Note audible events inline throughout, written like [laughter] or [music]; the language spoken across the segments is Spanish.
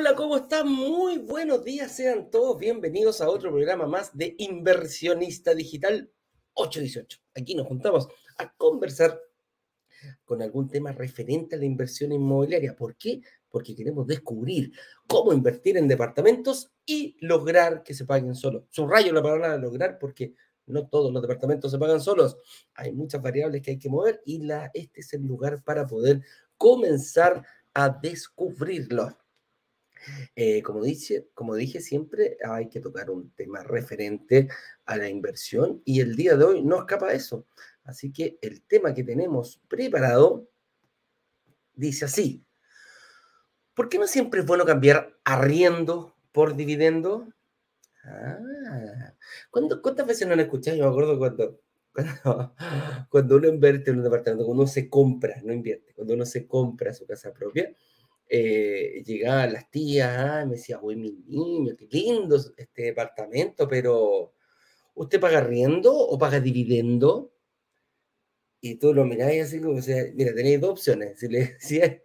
hola, ¿cómo están? Muy buenos días, sean todos bienvenidos a otro programa más de Inversionista Digital 818. Aquí nos juntamos a conversar con algún tema referente a la inversión inmobiliaria. ¿Por qué? Porque queremos descubrir cómo invertir en departamentos y lograr que se paguen solos. Subrayo la palabra lograr porque no todos los departamentos se pagan solos. Hay muchas variables que hay que mover y la, este es el lugar para poder comenzar a descubrirlo. Eh, como, dice, como dije siempre, hay que tocar un tema referente a la inversión y el día de hoy no escapa eso. Así que el tema que tenemos preparado dice así. ¿Por qué no siempre es bueno cambiar arriendo por dividendo? Ah, ¿cuántas veces no han escuchado? Yo me acuerdo cuando, [laughs] cuando, cuando uno invierte en un departamento, cuando uno se compra, no invierte, cuando uno se compra su casa propia, eh, llegaban las tías, ah, me decía, uy, mi niño, qué lindo este departamento, pero ¿usted paga riendo o paga dividendo? Y tú lo miráis así como, o mira, tenéis dos opciones. Si le decías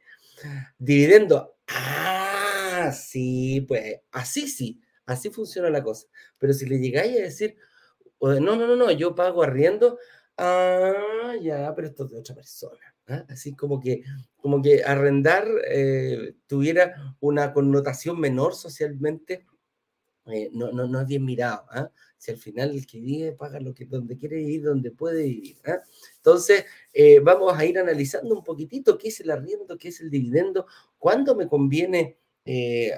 dividendo, ah, sí, pues así sí, así funciona la cosa. Pero si le llegáis a decir, no, no, no, no, yo pago arriendo, ah, ya, pero esto es de otra persona. ¿Ah? Así como que, como que arrendar eh, tuviera una connotación menor socialmente, eh, no, no, no, es bien mirado. ¿ah? Si al final el que vive paga lo que, donde quiere vivir, donde puede vivir. ¿ah? Entonces, eh, vamos a ir analizando un poquitito qué es el arriendo, qué es el dividendo, cuándo me conviene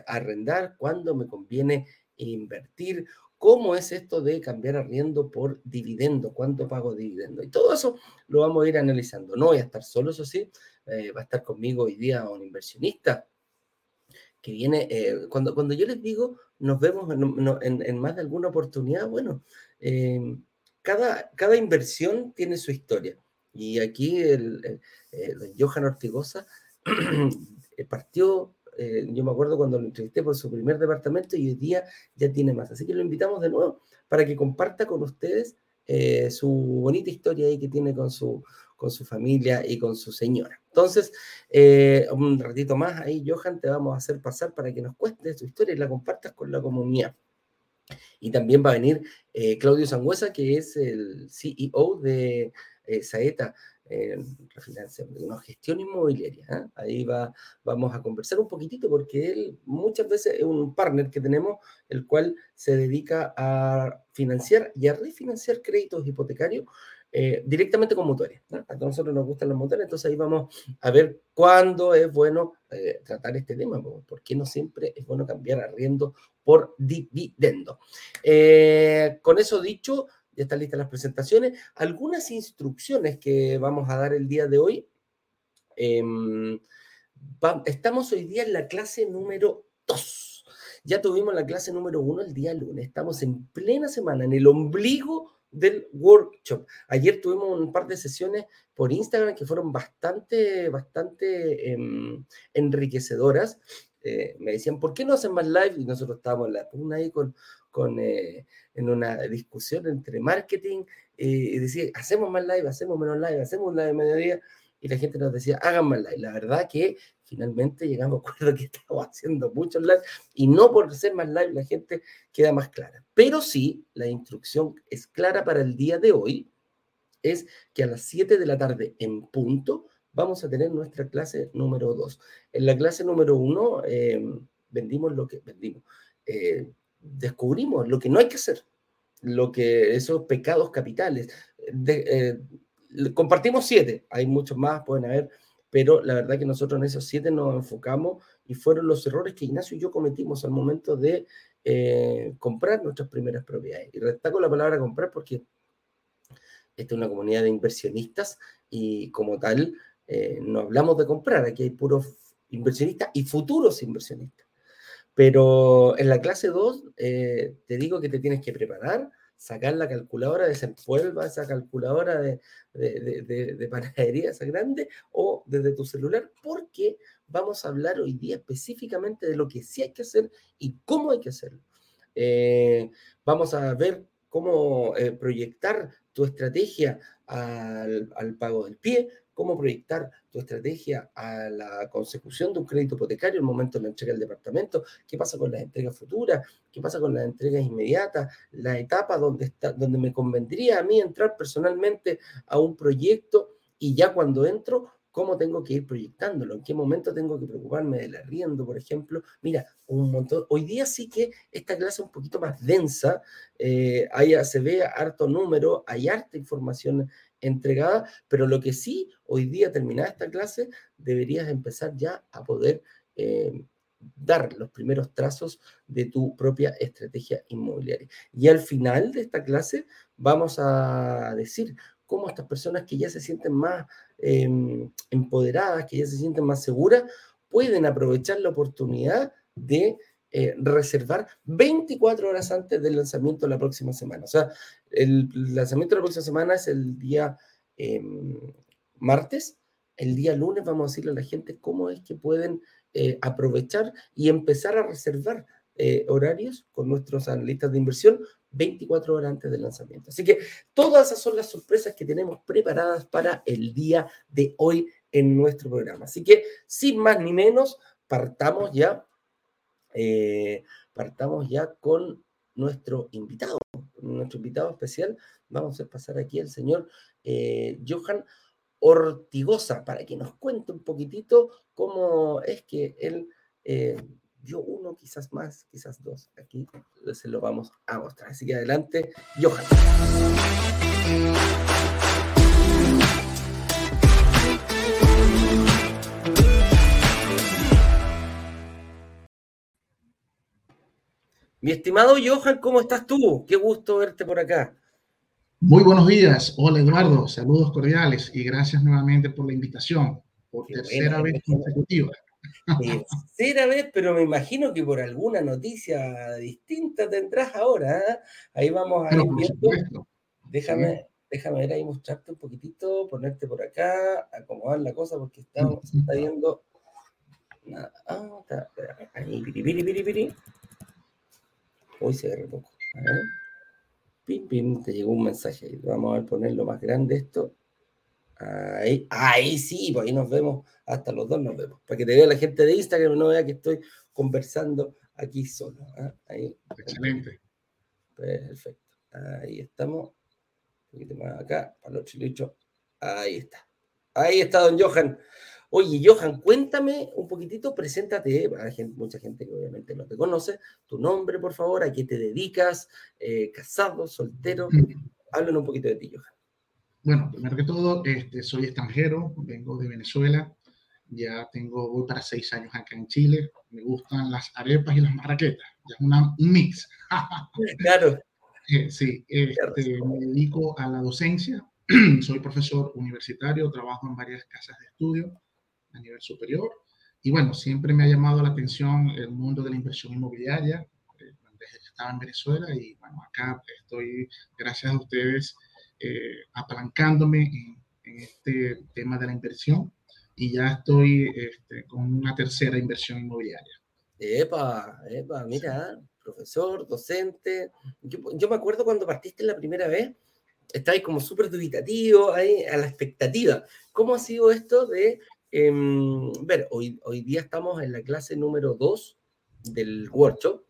arrendar, cuándo me conviene invertir, ¿Cómo es esto de cambiar arriendo por dividendo? ¿Cuánto pago dividendo? Y todo eso lo vamos a ir analizando. No voy a estar solo, eso sí, eh, va a estar conmigo hoy día un inversionista que viene, eh, cuando, cuando yo les digo, nos vemos en, más de alguna oportunidad, bueno, em, cada, cada inversión tiene su historia. Y aquí el, el Johan Ortigosa [clears throat] partió eh, yo me acuerdo cuando lo entrevisté por su primer departamento y hoy día ya tiene más. Así que lo invitamos de nuevo para que comparta con ustedes eh, su bonita historia ahí que tiene con su, con su familia y con su señora. Entonces, eh, un ratito más ahí, Johan, te vamos a hacer pasar para que nos cuentes tu historia y la compartas con la comunidad. Y también va a venir Claudio Sangüesa, que es el CEO de Saeta eh, una gestión inmobiliaria. ¿eh? Ahí va, vamos a conversar un poquitito porque él muchas veces es un partner que tenemos, el cual se dedica a financiar y a refinanciar créditos hipotecarios eh, directamente con motores. A nosotros nos gustan los motores, entonces ahí vamos a ver cuándo es bueno eh, tratar este tema, porque no siempre es bueno cambiar arriendo por dividendo. con eso dicho, ya están listas las presentaciones. Algunas instrucciones que vamos a dar el día de hoy. Em, estamos hoy día en la clase número 2. Ya tuvimos la clase número 1 el día lunes. Estamos en plena semana, en el ombligo del workshop. Ayer tuvimos un par de sesiones por Instagram que fueron bastante, bastante em, enriquecedoras. Eh, me decían, ¿por qué no hacen más live? Y nosotros estábamos en la pugna ahí con, con, eh, en una discusión entre marketing eh, y decía, hacemos más live, hacemos menos live, hacemos live de mediodía, y la gente nos decía, hagan más live. La verdad que finalmente llegamos a acuerdo que [laughs] estamos haciendo muchos live y no por ser más live la gente queda más clara. Pero sí, la instrucción es clara para el día de hoy, es que a las 7 de la tarde en punto vamos a tener nuestra clase número 2. En la clase número 1 eh, vendimos lo que vendimos descubrimos lo que no hay que hacer, lo que esos pecados capitales. Eh, compartimos siete, hay muchos más, pueden haber, pero la verdad que nosotros en esos siete nos enfocamos y fueron los errores que Ignacio y yo cometimos al momento de eh, comprar nuestras primeras propiedades. Y destaco la palabra comprar porque esta es una comunidad de inversionistas y como tal eh, no hablamos de comprar, aquí hay puros inversionistas y futuros inversionistas. Pero en la clase 2 eh, te digo que te tienes que preparar, sacar la calculadora, desempolva esa calculadora de, de, de, panadería, esa grande, o desde tu celular, porque vamos a hablar hoy día específicamente de lo que sí hay que hacer y cómo hay que hacerlo. Eh, vamos a ver cómo eh, proyectar tu estrategia al, al, pago del pie, cómo proyectar tu estrategia a la consecución de un crédito hipotecario, el momento de la entrega del departamento, qué pasa con las entregas futuras, qué pasa con las entregas inmediatas, la etapa donde, donde me convendría a mí entrar personalmente a un proyecto y ya cuando entro, cómo tengo que ir proyectándolo, en qué momento tengo que preocuparme del arriendo, por ejemplo. Mira, un montón. Hoy día sí que esta clase es un poquito más densa, eh, se ve harto número, hay harta información entregada, pero lo que sí, hoy día terminada esta clase, deberías empezar ya a poder eh, dar los primeros trazos de tu propia estrategia inmobiliaria. Y al final de esta clase vamos a decir cómo estas personas que ya se sienten más em, empoderadas, que ya se sienten más seguras, pueden aprovechar la oportunidad de eh, reservar 24 horas antes del lanzamiento de la próxima semana. O sea, el lanzamiento de la próxima semana es el día em, martes. El día lunes vamos a decirle a la gente cómo es que pueden eh, aprovechar y empezar a reservar eh, horarios con nuestros analistas de inversión 24 horas antes del lanzamiento. Así que todas esas son las sorpresas que tenemos preparadas para el día de hoy en nuestro programa. Así que sin más ni menos, partamos ya, eh, partamos ya con nuestro invitado, nuestro invitado especial. Vamos a pasar aquí al señor eh, Johan Ortigosa para que nos cuente un poquitito cómo es que él yo uno, quizás más, quizás dos. Aquí se lo vamos a mostrar. Así que adelante, Johan. Mi estimado Johan, ¿cómo estás tú? Qué gusto verte por acá. Muy buenos días. Hola Eduardo, saludos cordiales y gracias nuevamente por la invitación, por tercera vez consecutiva. Tercera vez, pero me imagino que por alguna noticia distinta tendrás ahora. ¿eh? Ahí vamos a ir viendo. Déjame, déjame ver ahí mostrarte un poquitito, ponerte por acá, acomodar la cosa porque estamos, está [laughs] viendo. Ah, está, ahí, piri, piri, piri, piri. Hoy se ve poco. A ver. Pim, pim, te llegó un mensaje ahí. Vamos a ponerlo más grande esto. Ahí, ahí sí, pues ahí nos vemos, hasta los dos nos vemos. Para que te vea la gente de Instagram, no vea que estoy conversando aquí solo. ¿ah? Ahí. Excelente. Perfecto. Ahí estamos. Un poquito más acá, para los chilichos. Ahí está. Ahí está, don Johan. Oye, Johan, cuéntame un poquitito, preséntate, hay mucha gente que obviamente no te conoce, tu nombre, por favor, a qué te dedicas, eh, casado, soltero, háblanos un poquito de ti, Johan. Bueno, primero que todo, este, soy extranjero, vengo de Venezuela, ya tengo, voy para seis años acá en Chile, me gustan las arepas y las marraquetas, ya es una, un mix. claro. [laughs] Eh, sí, este, me dedico a la docencia, [clears throat] soy profesor universitario, trabajo en varias casas de estudio a nivel superior, y bueno, siempre me ha llamado la atención el mundo de la inversión inmobiliaria, eh, desde que estaba en Venezuela, y bueno, acá estoy, gracias a ustedes, eh, apalancándome en, este tema de la inversión y ya estoy este, con una tercera inversión inmobiliaria. Epa, epa, mira, profesor, docente. Yo, me acuerdo cuando partiste la primera vez, estabais como súper dubitativo, ahí a la expectativa. ¿Cómo ha sido esto de em, ver, hoy, hoy día estamos en la clase número 2 del workshop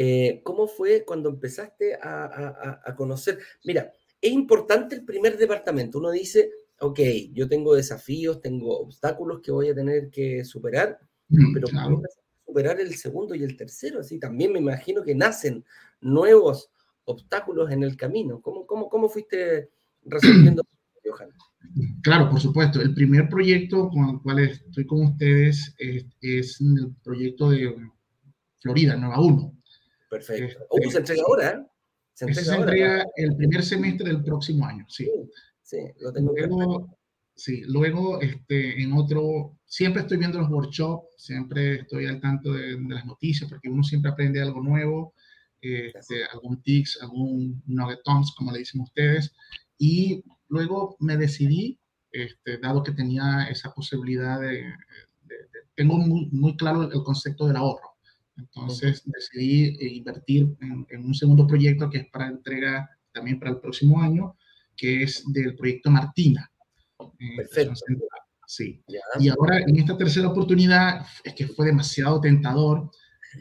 eh, ¿Cómo fue cuando empezaste a, conocer? Mira, es importante el primer departamento. Uno dice, ok, yo tengo desafíos, tengo obstáculos que voy a tener que superar, mm, pero ¿cómo superar el segundo y el tercero? Así también me imagino que nacen nuevos obstáculos en el camino. ¿Cómo, cómo, cómo fuiste resolviendo, [clears throat] Claro, por supuesto. El primer proyecto con el cual estoy con ustedes es, es el proyecto de Florida, Nueva 1. Perfecto. Este, se entrega ahora, ¿eh? Se entrega, el primer semestre del próximo año, sí. Sí, lo tengo luego, Sí, luego este, en otro, siempre estoy viendo los workshops, siempre estoy al tanto de, las noticias, porque uno siempre aprende algo nuevo, este, algún tics, algún nuggetoms, como le dicen ustedes, y luego me decidí, este, dado que tenía esa posibilidad de, tengo muy, muy claro el concepto del ahorro. Entonces decidí eh, invertir en, un segundo proyecto que es para entrega también para el próximo año, que es del proyecto Martina. Perfecto. Sí. Y ahora en esta tercera oportunidad es que fue demasiado tentador.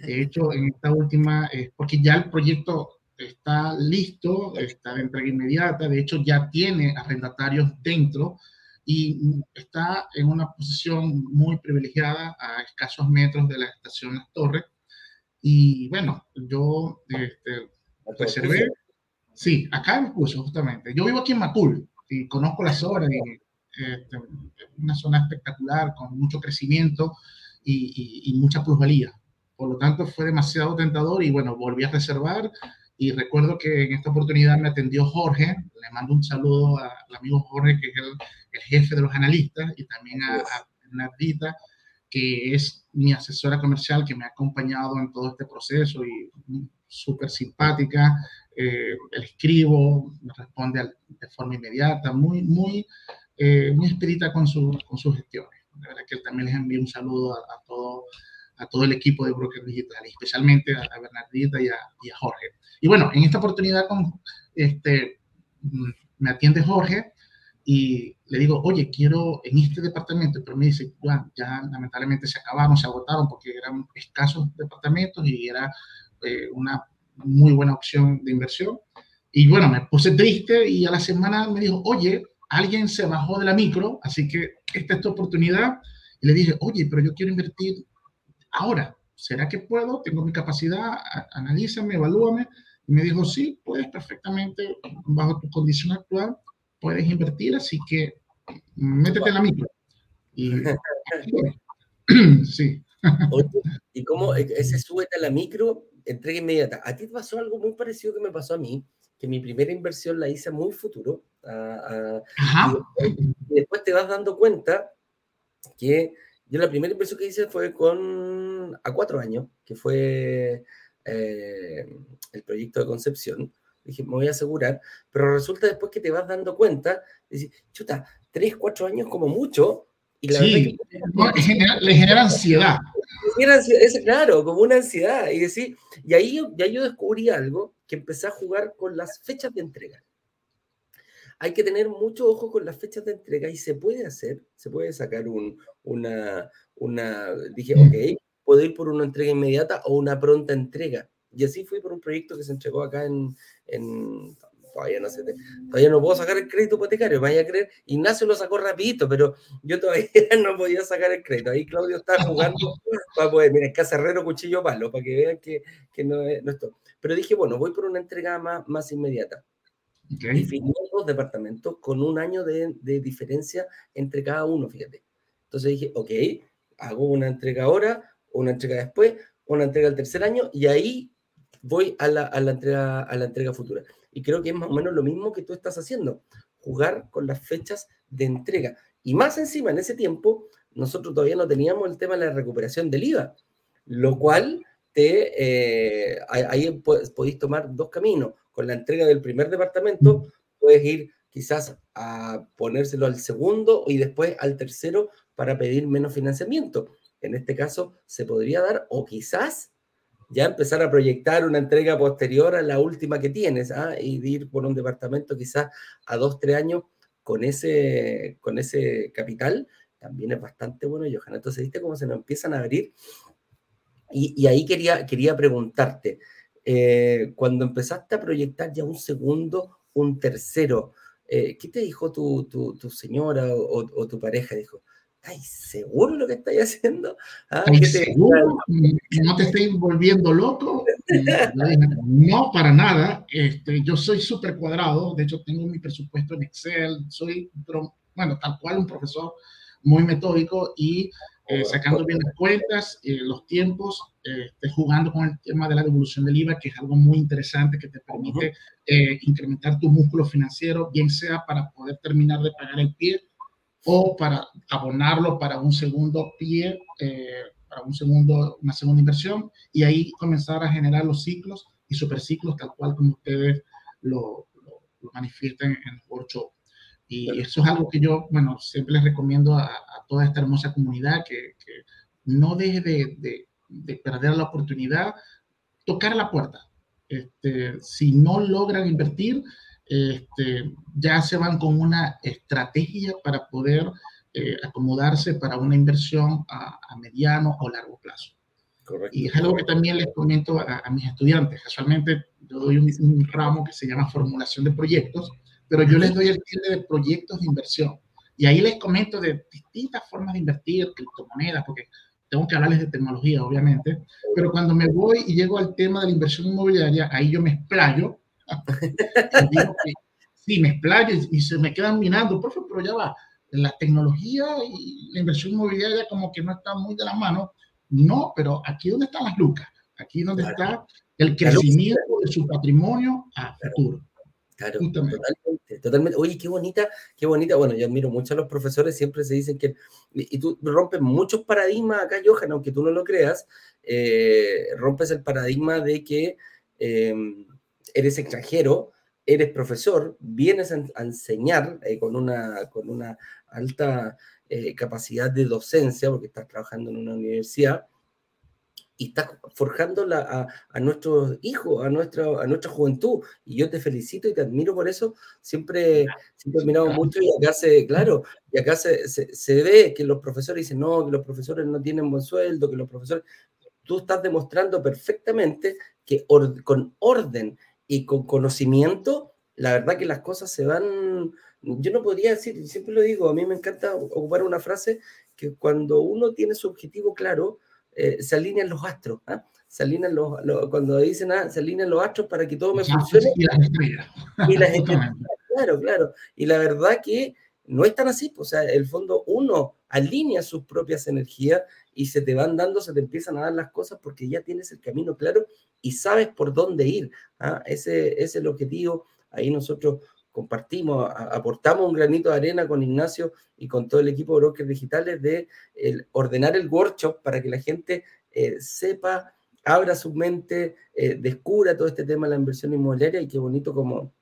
De hecho, en esta última, porque ya el proyecto está listo, está de entrega inmediata, de hecho ya tiene arrendatarios dentro y está en una posición muy privilegiada a escasos metros de la estación Las Torres. Y bueno, yo este, reservé, sí, acá me puso justamente. Yo vivo aquí en Macul y conozco la zona, y, este, una zona espectacular con mucho crecimiento y, y, y mucha plusvalía. Por lo tanto, fue demasiado tentador y bueno, volví a reservar y recuerdo que en esta oportunidad me atendió Jorge, le mando un saludo al amigo Jorge, que es el, el jefe de los analistas, y también a, a Bernardita, que es mi asesora comercial, que me ha acompañado en todo este proceso y súper simpática. Eh, el escribo, me responde de forma inmediata, muy, muy, eh, muy expedita con, su, con sus gestiones. La verdad que también les envío un saludo a, a todo a todo el equipo de Broker Digital, especialmente a, a Bernardita y a, y a, Jorge. Y bueno, en esta oportunidad con, este, mm, me atiende Jorge y le digo, oye, quiero en este departamento, pero me dice, Juan, ya lamentablemente se acabaron, se agotaron porque eran escasos departamentos y era eh, una muy buena opción de inversión. Y bueno, me puse triste y a la semana me dijo, oye, alguien se bajó de la micro, así que esta es tu oportunidad. Y le dije, oye, pero yo quiero invertir ahora, ¿será que puedo? Tengo mi capacidad, analízame, evalúame. Y me dijo, sí, puedes perfectamente, bajo tu condición actual, puedes invertir, así que métete en la micro. Y, [laughs] sí. ¿Y cómo e, ese súbete a la micro, entrega inmediata? ¿A ti te pasó algo muy parecido que me pasó a mí? Que mi primera inversión la hice muy futuro. y después te vas dando cuenta que yo la primera inversión que hice fue con a cuatro años, que fue eh, el proyecto de Concepción. Dije, me voy a asegurar, pero resulta después que te vas dando cuenta, dices, chuta, tres, cuatro años como mucho. Y la sí, le genera ansiedad. Es, claro, como una ansiedad. Y, decir, y ahí ya yo descubrí algo, que empecé a jugar con las fechas de entrega hay que tener mucho ojo con las fechas de entrega y se puede hacer, se puede sacar un, una, una, dije, ok, puedo ir por una entrega inmediata o una pronta entrega. Y así fui por un proyecto que se entregó acá en, en todavía no sé, todavía no puedo sacar el crédito hipotecario, vaya a creer, Ignacio lo sacó rapidito, pero yo todavía [laughs] no podía sacar el crédito. Ahí Claudio estaba jugando [laughs] para poder, mira, cacerrero, cuchillo, palo, para que vean que, que no, es, no esto. Pero dije, bueno, voy por una entrega más, más inmediata. Okay. dos departamentos con un año de, de, diferencia entre cada uno, fíjate. Entonces dije, ok, hago una entrega ahora, una entrega después, una entrega al tercer año y ahí voy a la, a la, entrega, a la entrega futura. Y creo que es más o menos lo mismo que tú estás haciendo, jugar con las fechas de entrega. Y más encima, en ese tiempo, nosotros todavía no teníamos el tema de la recuperación del IVA, lo cual te, eh, ahí podéis tomar dos caminos con la entrega del primer departamento, puedes ir quizás a ponérselo al segundo y después al tercero para pedir menos financiamiento. En este caso se podría dar o quizás ya empezar a proyectar una entrega posterior a la última que tienes ¿ah? y ir por un departamento quizás a dos, tres años con ese, con ese capital, también es bastante bueno, Johanna. Entonces, ¿viste cómo se nos empiezan a abrir? Y, y ahí quería, quería preguntarte, eh, cuando empezaste a proyectar ya un segundo, un tercero, eh, ¿qué te dijo tu, tu, tu señora o, o, tu pareja? Dijo, ¿estáis seguro lo que estáis haciendo? ¿Ah, te... ¿No te estoy volviendo loco? no, para nada. Este, yo soy súper cuadrado, de hecho tengo mi presupuesto en Excel, soy, bueno, tal cual un profesor muy metódico y eh, sacando bien las cuentas, eh, los tiempos, eh, jugando con el tema de la devolución del IVA, que es algo muy interesante que te permite eh, incrementar tu músculo financiero, bien sea para poder terminar de pagar el pie o para abonarlo para un segundo pie, eh, para un segundo, una segunda inversión, y ahí comenzar a generar los ciclos y superciclos tal cual como ustedes lo, lo, lo manifiestan en el workshop. Y eso es algo que yo, bueno, siempre les recomiendo a, a toda esta hermosa comunidad que, que no deje de, de, de, perder la oportunidad, tocar la puerta. Este, si no logran invertir, este, ya se van con una estrategia para poder eh, acomodarse para una inversión a, mediano o largo plazo. Correcto. Y es algo que también les comento a, mis estudiantes. Casualmente yo doy un, ramo que se llama formulación de proyectos, pero yo les doy el tilde de proyectos de inversión. Y ahí les comento de distintas formas de invertir, criptomonedas, porque tengo que hablarles de tecnología, obviamente, pero cuando me voy y llego al tema de la inversión inmobiliaria, ahí yo me explayo. [laughs] sí, me explayo y, se me quedan mirando, por favor, pero ya va, la tecnología y la inversión inmobiliaria como que no están muy de la mano. No, pero aquí donde están las lucas, aquí donde está el crecimiento de su patrimonio a futuro. Claro, totalmente, totalmente. Oye, qué bonita, qué bonita. Bueno, yo admiro mucho a los profesores, siempre se dicen que, y tú rompes muchos paradigmas acá, Johan, aunque tú no lo creas, eh, rompes el paradigma de que em, eres extranjero, eres profesor, vienes a, enseñar eh, con, una, con una alta eh, capacidad de docencia, porque estás trabajando en una universidad, y estás forjando a, a, nuestros hijos, a nuestra, a nuestra juventud. Y yo te felicito y te admiro por eso. Siempre, siempre he admirado mucho y acá se, claro, y acá se, se, ve que los profesores dicen, no, que los profesores no tienen buen sueldo, que los profesores... Tú estás demostrando perfectamente que con orden y con conocimiento, la verdad que las cosas se van... Yo no podría decir, siempre lo digo, a mí me encanta ocupar una frase que cuando uno tiene su objetivo claro, eh, se alinean los astros. ¿ah? Se alinean los, cuando dicen, ah, se alinean los astros para que todo me funcione. Y las estrellas. Y las [laughs] estrellas. Claro, claro. Y la verdad que no es tan así. Pues, o sea, el fondo uno alinea sus propias energías y se te van dando, se te empiezan a dar las cosas porque ya tienes el camino claro y sabes por dónde ir. ¿ah? Ese, ese es el objetivo. Ahí nosotros compartimos, aportamos un granito de arena con Ignacio y con todo el equipo de brokers digitales de ordenar el workshop para que la gente eh, sepa, abra su mente, eh, descubra todo este tema de la inversión inmobiliaria y qué bonito como,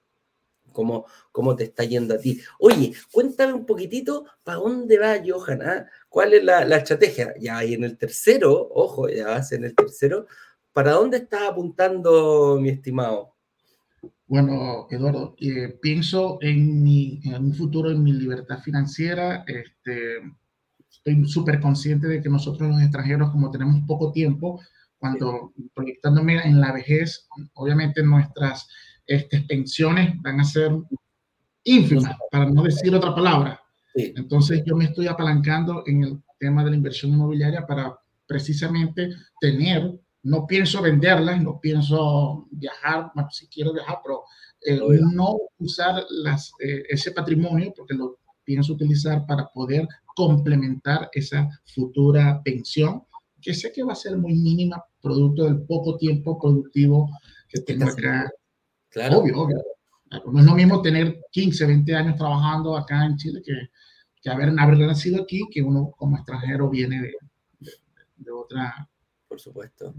como, como te está yendo a ti. Oye, cuéntame un poquitito para dónde va Johan, ¿ah? ¿cuál es la, la, estrategia? Ya ahí en el tercero, ojo, ya vas en el tercero, ¿para dónde estás apuntando, mi estimado? Bueno, Eduardo, eh, pienso en, mi, en un futuro, en mi libertad financiera. Este, estoy súper consciente de que nosotros los extranjeros, como tenemos poco tiempo, cuando proyectándome en la vejez, obviamente nuestras este, pensiones van a ser ínfimas, para no decir otra palabra. Entonces yo me estoy apalancando en el tema de la inversión inmobiliaria para precisamente tener no pienso venderlas, no pienso viajar, si quiero viajar, pero eh, no usar las, eh, ese patrimonio porque lo pienso utilizar para poder complementar esa futura pensión, que sé que va a ser muy mínima, producto del poco tiempo productivo que tengo acá. Claro. Obvio, obvio. No es lo mismo tener 15, 20 años trabajando acá en Chile que, que haber, haber nacido aquí, que uno como extranjero viene de, de otra por supuesto.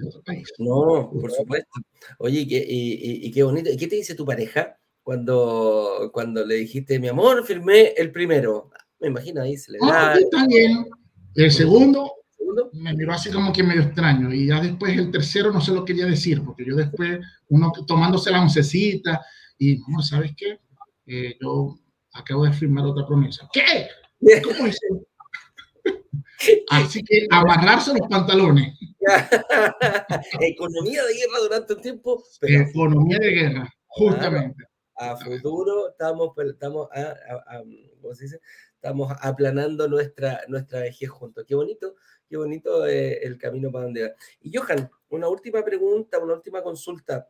No, por supuesto. Oye, y, qué bonito. ¿Y qué te dice tu pareja cuando, cuando le dijiste, mi amor, firmé el primero? Me imagino ahí se le da. Ah, está bien. El segundo, me miró así como que medio extraño. Y ya después el tercero no se lo quería decir, porque yo después, uno tomándose la oncecita, y, no, ¿sabes qué? Eh, yo acabo de firmar otra promesa. ¿Qué? ¿Cómo es Así que amarrarse los pantalones. [laughs] Economía de guerra durante un tiempo. Economía de guerra, justamente. a futuro estamos, estamos, estamos aplanando nuestra, nuestra vejez juntos. Qué bonito, qué bonito eh, el camino para donde va. Y Johan, una última pregunta, una última consulta.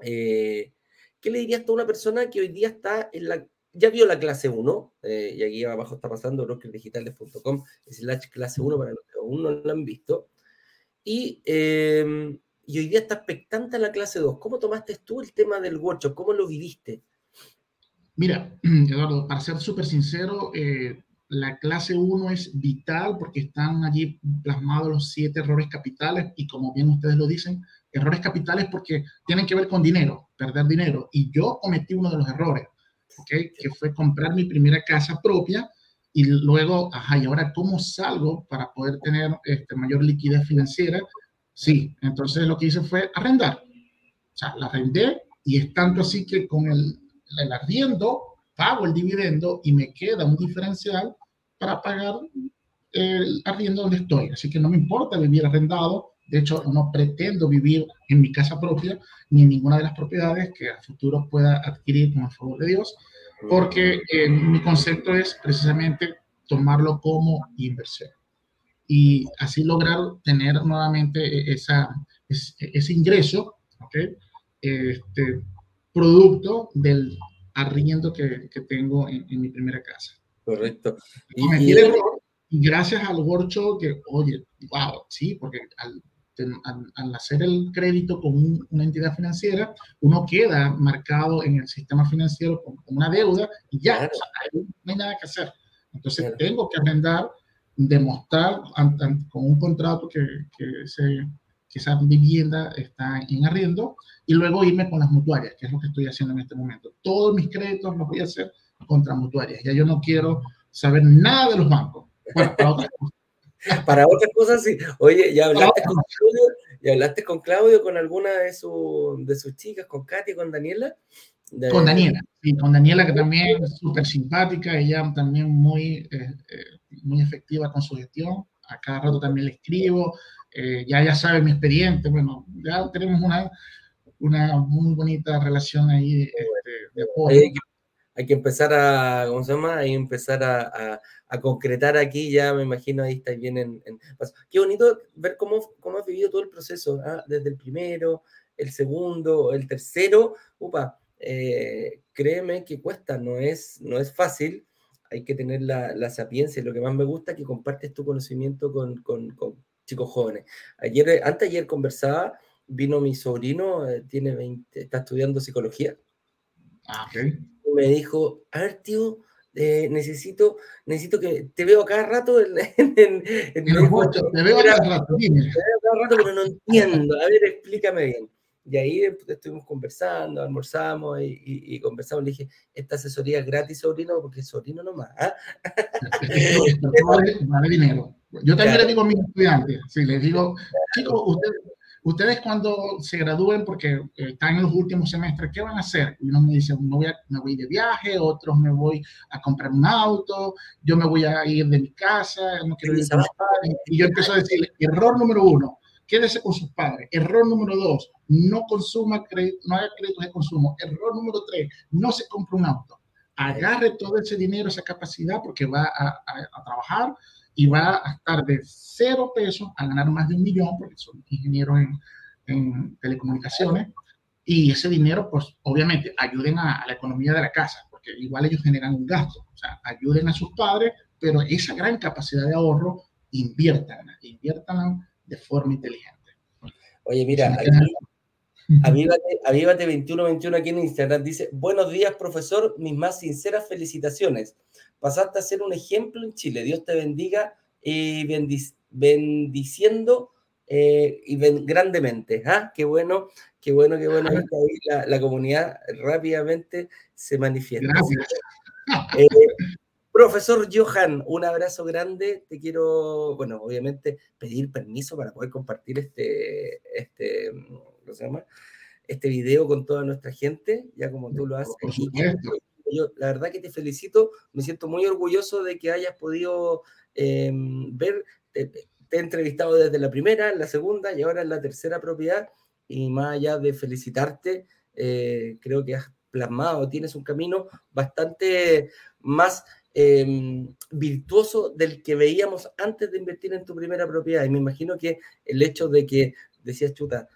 Eh, ¿Qué le dirías a una persona que hoy día está en la ya vio la clase 1, eh, y aquí abajo está pasando brokerdigitales.com slash clase 1 para los que aún no lo han visto. Y, em, y, hoy día está expectante a la clase 2. ¿Cómo tomaste tú el tema del workshop? ¿Cómo lo viviste? Mira, [clears throat] Eduardo, para ser súper sincero, eh, la clase 1 es vital porque están allí plasmados los siete errores capitales y como bien ustedes lo dicen, errores capitales porque tienen que ver con dinero, perder dinero. Y yo cometí uno de los errores que fue comprar mi primera casa propia y luego, ajá, ¿y ahora cómo salgo para poder tener este, mayor liquidez financiera? Sí, entonces lo que hice fue arrendar. O sea, la arrendé y es tanto así que con el, el arriendo, pago el dividendo y me queda un diferencial para pagar el arriendo donde estoy. Así que no me importa vivir arrendado. De hecho, no pretendo vivir en mi casa propia ni en ninguna de las propiedades que a futuro pueda adquirir con el favor de Dios, porque eh, mi concepto es precisamente tomarlo como inversión y así lograr tener nuevamente e, esa, ese, ingreso, ¿okay? este, producto del arriendo que, que tengo en, mi primera casa. Correcto. Y, gracias al workshop que, oye, wow, sí, porque al, al, hacer el crédito con una entidad financiera, uno queda marcado en el sistema financiero con, una deuda y ya, no hay nada que hacer. Entonces tengo que arrendar, demostrar con un contrato que, que, se, que esa vivienda está en arriendo y luego irme con las mutuarias, que es lo que estoy haciendo en este momento. Todos mis créditos los voy a hacer contra mutuarias. Ya yo no quiero saber nada de los bancos. Bueno, para otras cosas. [laughs] para otras cosas sí. Oye, ¿ya hablaste, con Claudio, ¿ya hablaste con Claudio, con alguna de, su, de sus chicas, con Katy, con Daniela? Con Daniela, sí, con Daniela que también es súper simpática, ella también muy, eh, eh, muy efectiva con su gestión. A cada rato también le escribo, eh, ya ya sabe mi expediente, bueno, ya tenemos una, una muy bonita relación ahí este, de, apoyo. Hay que, empezar a, ¿cómo se llama? Hay que empezar a, a, concretar aquí, ya me imagino ahí está bien en, Qué bonito ver cómo, cómo has vivido todo el proceso, ¿ah? desde el primero, el segundo, el tercero, upa, eh, créeme que cuesta, no es, no es fácil, hay que tener la, la sapiencia, y lo que más me gusta es que compartes tu conocimiento con, con, con chicos jóvenes. Ayer, antes ayer conversaba, vino mi sobrino, eh, tiene 20, está estudiando psicología. Ah, okay. Me dijo, a ver, tío, eh, necesito, necesito que te veo cada rato en, [laughs] en, en, en te veo cada rato, Te veo cada rato, pero no entiendo. A ver, explícame bien. Y ahí estuvimos conversando, almorzamos y, y, conversamos. Le dije, esta asesoría es gratis, sobrino, porque sobrino nomás. ¿ah? vale, vale, dinero. Yo también le digo a mis estudiantes, sí, les digo, chicos, ustedes, ustedes cuando se gradúen, porque eh, están en los últimos semestres, ¿qué van a hacer? Y uno me dice, me voy, me voy de viaje, otros me voy a comprar un auto, yo me voy a ir de mi casa, no quiero ir a mis padres. Y yo empiezo a decirle, error número uno, quédese con sus padres. Error número dos, no consuma crédito, no haga créditos de consumo. Error número tres, no se compre un auto. Agarre todo ese dinero, esa capacidad, porque va a, trabajar y va a estar de cero pesos a ganar más de un millón, porque son ingenieros en, en telecomunicaciones. Y ese dinero, pues obviamente, ayuden a, la economía de la casa, porque igual ellos generan un gasto. O sea, ayuden a sus padres, pero esa gran capacidad de ahorro, inviertan, inviertan de forma inteligente. Oye, mira, Avívate, 2121 aquí en Instagram dice, buenos días profesor, mis más sinceras felicitaciones. Pasaste a ser un ejemplo en Chile. Dios te bendiga y bendiciendo eh, y grandemente. ¿Ah? Qué bueno, qué bueno, qué bueno. la, la, comunidad rápidamente se manifiesta. Gracias. [laughs] Eh, Profesor Johan, un abrazo grande. Te quiero, bueno, obviamente pedir permiso para poder compartir este, este, ¿cómo se llama? Este video con toda nuestra gente, ya como tú lo haces. Yo, la verdad que te felicito, me siento muy orgulloso de que hayas podido em, ver, te, he entrevistado desde la primera, la segunda y ahora en la tercera propiedad. Y más allá de felicitarte, eh, creo que has plasmado, tienes un camino bastante más Em, virtuoso del que veíamos antes de invertir en tu primera propiedad. Y me imagino que el hecho de que decías, chuta,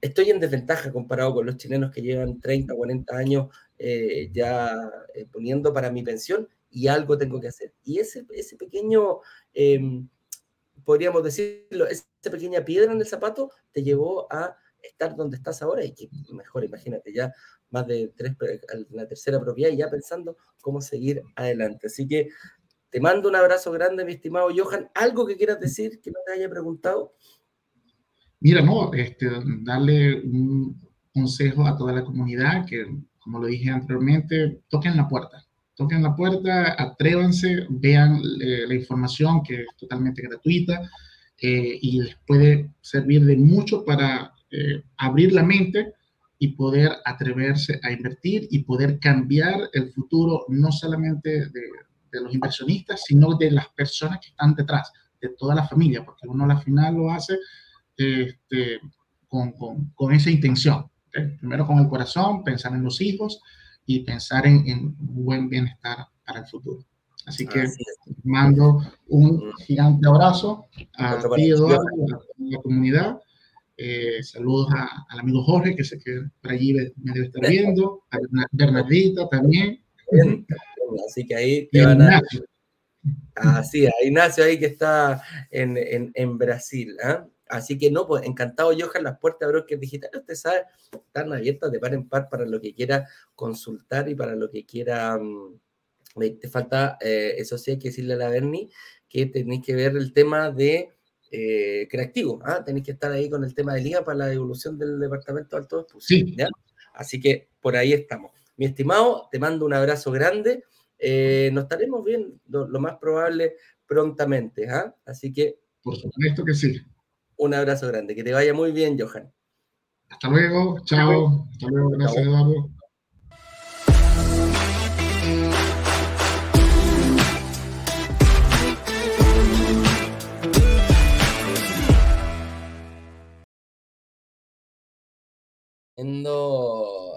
estoy en desventaja comparado con los chilenos que llevan 30, 40 años eh, ya eh, poniendo para mi pensión y algo tengo que hacer. Y ese, ese pequeño, em, podríamos decirlo, esa pequeña piedra en el zapato te llevó a estar donde estás ahora y que mejor, imagínate, ya más de tres, la tercera propiedad y ya pensando cómo seguir adelante. Así que te mando un abrazo grande, mi estimado Johan. ¿Algo que quieras decir que no te haya preguntado? Mira, no, este, darle un consejo a toda la comunidad que, como lo dije anteriormente, toquen la puerta. Toquen la puerta, atrévanse, vean eh, la información que es totalmente gratuita eh, y les puede servir de mucho para eh, abrir la mente y poder atreverse a invertir y poder cambiar el futuro no solamente de, de los inversionistas, sino de las personas que están detrás, de toda la familia, porque uno al final lo hace este, con, con, con, esa intención. Primero con el corazón, pensar en los hijos y pensar en, en buen bienestar para el futuro. Así que mando un gigante abrazo a ti, Eduardo, a la comunidad. Eh, saludos al amigo Jorge, que sé que por allí me debe estar viendo, a Bernardita también. Así que ahí te van a... Así, a Ignacio ahí que está en, en, en Brasil. ¿eh? Así que no, pues encantado, Johan, las puertas de Brokers Digital, usted sabe, están abiertas de par en par para lo que quiera consultar y para lo que quiera... Um, te falta, eh, eso sí, hay que decirle a la Berni que tenéis que ver el tema de eh, creativo, ¿ah? tenéis que estar ahí con el tema de liga para la devolución del departamento de alto sí. Así que por ahí estamos. Mi estimado, te mando un abrazo grande. Eh, nos estaremos viendo lo, más probable prontamente. ¿ah? Así que. Por supuesto que sí. Un abrazo grande. Que te vaya muy bien, Johan. Hasta luego. Chao. Hasta luego. Gracias, Eduardo.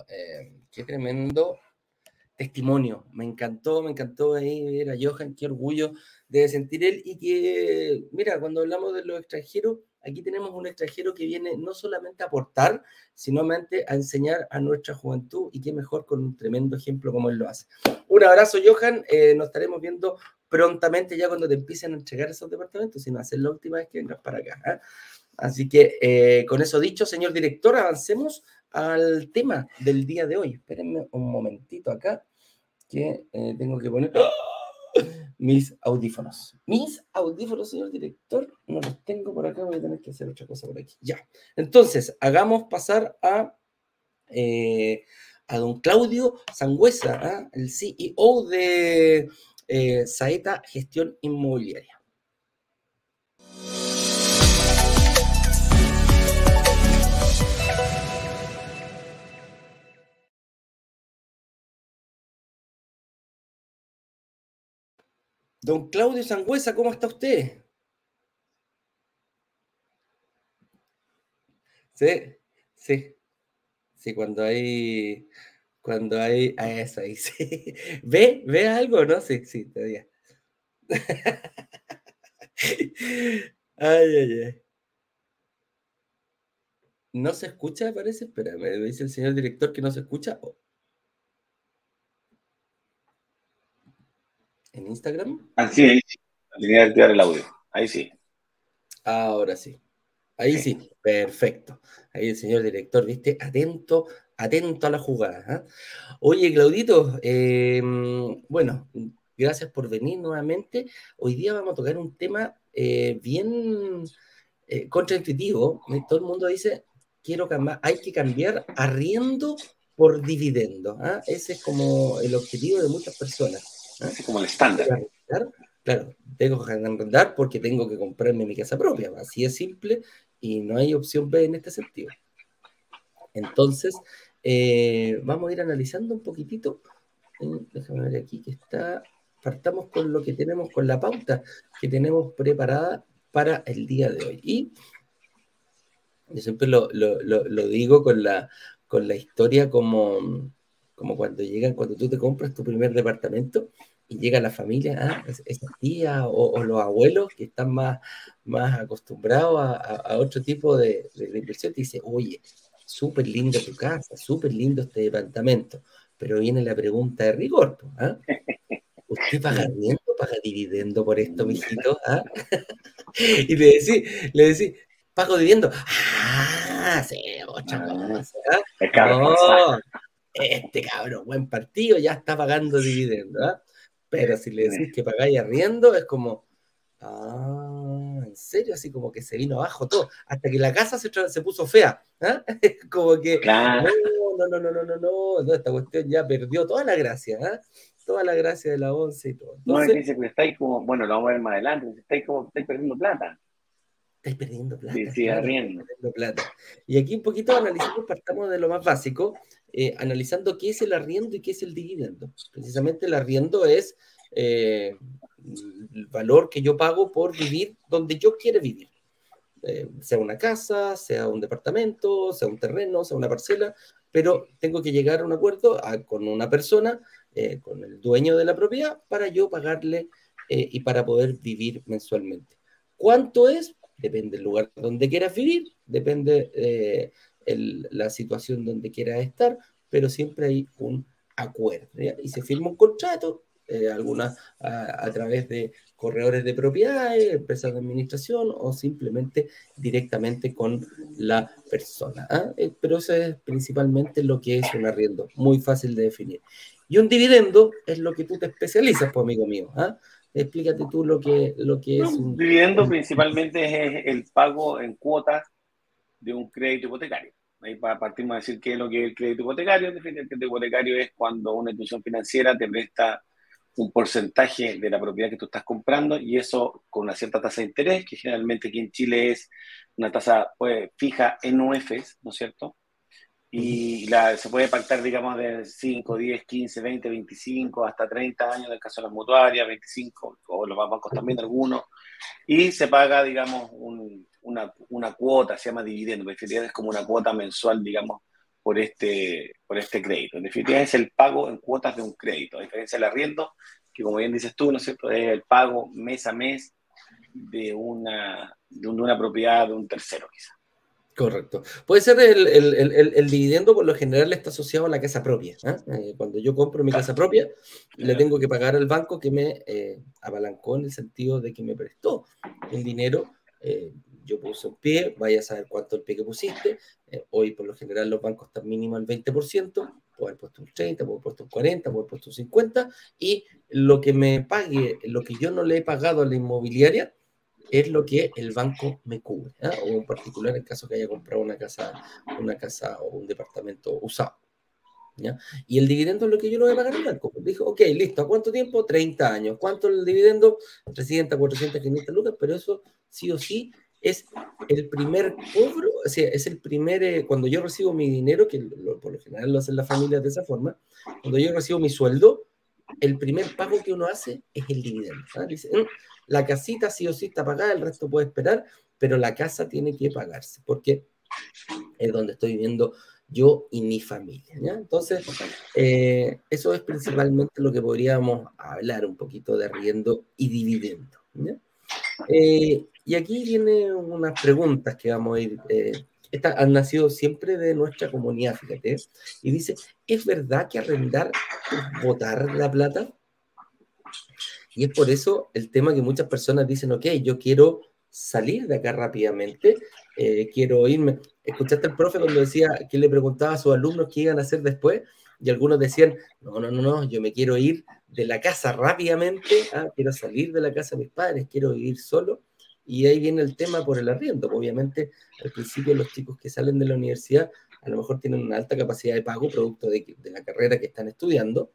Eh, qué tremendo testimonio. Me encantó, me encantó ahí ver a Johan, qué orgullo de sentir él. Y que, mira, cuando hablamos de los extranjeros, aquí tenemos un extranjero que viene no solamente a aportar, sino a enseñar a nuestra juventud y qué mejor con un tremendo ejemplo como él lo hace. Un abrazo, Johan. Eh, nos estaremos viendo prontamente ya cuando te empiecen a entregar esos departamentos, sino hacer la última vez que vengas para acá. ¿eh? Así que eh, con eso dicho, señor director, avancemos al tema del día de hoy. Espérenme un momentito acá, que eh, tengo que poner [gasps] mis audífonos. Mis audífonos, señor director, no los tengo por acá, voy a tener que hacer otra cosa por aquí. Ya. Entonces, hagamos pasar a, eh, a don Claudio Sangüesa, ¿ah? el CEO de Saeta Gestión Inmobiliaria. Don Claudio Sangüesa, ¿cómo está usted? Sí, sí. Sí, cuando hay. Cuando hay. A eso ahí, sí. [laughs] ¿Ve? ¿Ve algo, no? Sí, sí, todavía. [laughs] Ay, ay, ay. ¿No se escucha, parece? Espera, me dice el señor director que no se escucha. En Instagram. Ah, sí, ahí sí. Tenía que activar el audio. Ahí sí. Ahora sí. Ahí sí. Perfecto. Ahí el señor director, viste, atento, atento a la jugada. ¿ah? Oye, Claudito, em, bueno, gracias por venir nuevamente. Hoy día vamos a tocar un tema eh, bien eh, contraintuitivo. Todo el mundo dice, quiero cambiar, hay que cambiar arriendo por dividendo. ¿ah? Ese es como el objetivo de muchas personas. Así como el estándar. Claro, tengo que arrendar porque tengo que comprarme mi casa propia. Así es simple y no hay opción B en este sentido. Entonces, eh, vamos a ir analizando un poquitito. Eh, déjame ver aquí que está. Partamos con lo que tenemos, con la pauta que tenemos preparada para el día de hoy. Y yo siempre lo, digo con la, con la historia como, como cuando llegan, cuando tú te compras tu primer departamento y llega la familia, ¿ah? esa tía o, los abuelos que están más, más acostumbrados a, otro tipo de, inversión, te dice, oye, súper linda tu casa, súper lindo este departamento, pero viene la pregunta de rigor, ¿ah? ¿Usted [laughs] paga dividendo, paga dividendo por esto, mijito? ¿Ah? [laughs] y le decís, le decís, pago dividendo. Ah, sí, otra cosa. ¿ah? este cabrón, buen partido, ya está pagando dividendo. ¿ah? Pero si le decís que pagáis arriendo, es como, ah, en serio, así como que se vino abajo todo, hasta que la casa se, se puso fea. ¿ah? [laughs] como que, no, no, no, no, no, no, no, esta cuestión ya perdió toda la gracia, ¿ah? toda la gracia de la once y todo. no, es que estáis como, bueno, lo vamos a ver más adelante, estáis como, estáis perdiendo plata. estáis perdiendo plata. Sí, sí, claro, arriendo. perdiendo plata. Y aquí un poquito analizamos, partamos de lo más básico, eh, analizando qué es el arriendo y qué es el dividendo. Precisamente el arriendo es eh, el valor que yo pago por vivir donde yo quiero vivir. Eh, sea una casa, sea un departamento, sea un terreno, sea una parcela, pero tengo que llegar a un acuerdo con una persona, con el dueño de la propiedad, para yo pagarle y para poder vivir mensualmente. ¿Cuánto es? Depende del lugar donde quieras vivir, depende el- la situación donde quieras estar, pero siempre hay un acuerdo. ¿ya? Y se firma un contrato, eh, algunas a, a través de corredores de propiedades, empresas de administración o simplemente directamente con la persona. ¿ah? Eh, Pero eso es principalmente lo que es un arriendo, muy fácil de definir. Y un dividendo es lo que tú te especializas, pues, amigo mío. ¿ah? Explícate tú lo que, lo que es Un un... dividendo principalmente es el pago en cuotas de un crédito hipotecario. Ahí pa- partimos a decir qué es lo que es el crédito hipotecario. En definitiva, El crédito hipotecario es cuando una institución financiera te presta un porcentaje de la propiedad que tú estás comprando y eso con una cierta tasa de interés, que generalmente aquí en Chile es una tasa pues, fija en UFs, ¿no es cierto? Y la, se puede pactar, digamos, de 5, 10, 15, 20, 25, hasta 30 años, en el caso de las mutuarias, 25, o los bancos también algunos, y se paga, digamos, un- una, una cuota, se llama dividendo, en definitiva es como una cuota mensual, digamos, por este, por este crédito. En definitiva es el pago en cuotas de un crédito, a diferencia del arriendo, que como bien dices tú, ¿no es cierto?, es el pago mes a mes de una, de un- de una propiedad de un tercero, quizás. Correcto. Puede ser el, el- el- el- dividendo, por lo general está asociado a la casa propia. ¿ah? Eh, cuando yo compro mi casa propia, le tengo que pagar al banco que me eh, apalancó en el sentido de que me prestó el dinero. Eh, yo puse un pie, vaya a saber cuánto el pie que pusiste. eh, hoy, por lo general, los bancos están mínimo al 20%, puedo haber puesto un 30, puedo haber puesto un 40, puedo haber puesto un 50, y lo que me pague, lo que yo no le he pagado a la inmobiliaria, es lo que el banco me cubre, ¿ah? o en particular en caso que haya comprado una casa, una casa o un departamento usado. ¿ya? Y el dividendo es lo que yo lo voy a pagar al banco. Dijo, ok, listo, ¿a cuánto tiempo? 30 años. ¿Cuánto el dividendo? 300, 400, 500 lucas, pero eso sí o sí es el primer cobro, o sea, es el primer, eh, cuando yo recibo mi dinero, que lo- por lo general lo hacen las familias de esa forma, cuando yo recibo mi sueldo, el primer pago que uno hace es el dividendo. ¿ah? "Mm, la casita sí o sí está pagada, el resto puede esperar, pero la casa tiene que pagarse, porque es donde estoy viviendo yo y mi familia. Entonces, eh, eso es principalmente lo que podríamos hablar un poquito de arriendo y dividendo. ¿ya? Eh, y aquí vienen unas preguntas que vamos a ir. eh, estas han nacido siempre de nuestra comunidad, fíjate. Y dice: ¿es verdad que arrendar es botar la plata? Y es por eso el tema que muchas personas dicen: Ok, yo quiero salir de acá rápidamente, eh, quiero irme. ¿Escuchaste al profe cuando decía que le preguntaba a sus alumnos qué iban a hacer después? Y algunos decían: No, no, no, no, yo me quiero ir de la casa rápidamente, ah, quiero salir de la casa de mis padres, quiero vivir solo. Y ahí viene el tema por el arriendo. Obviamente, al principio los chicos que salen de la universidad a lo mejor tienen una alta capacidad de pago producto de, de la carrera que están estudiando.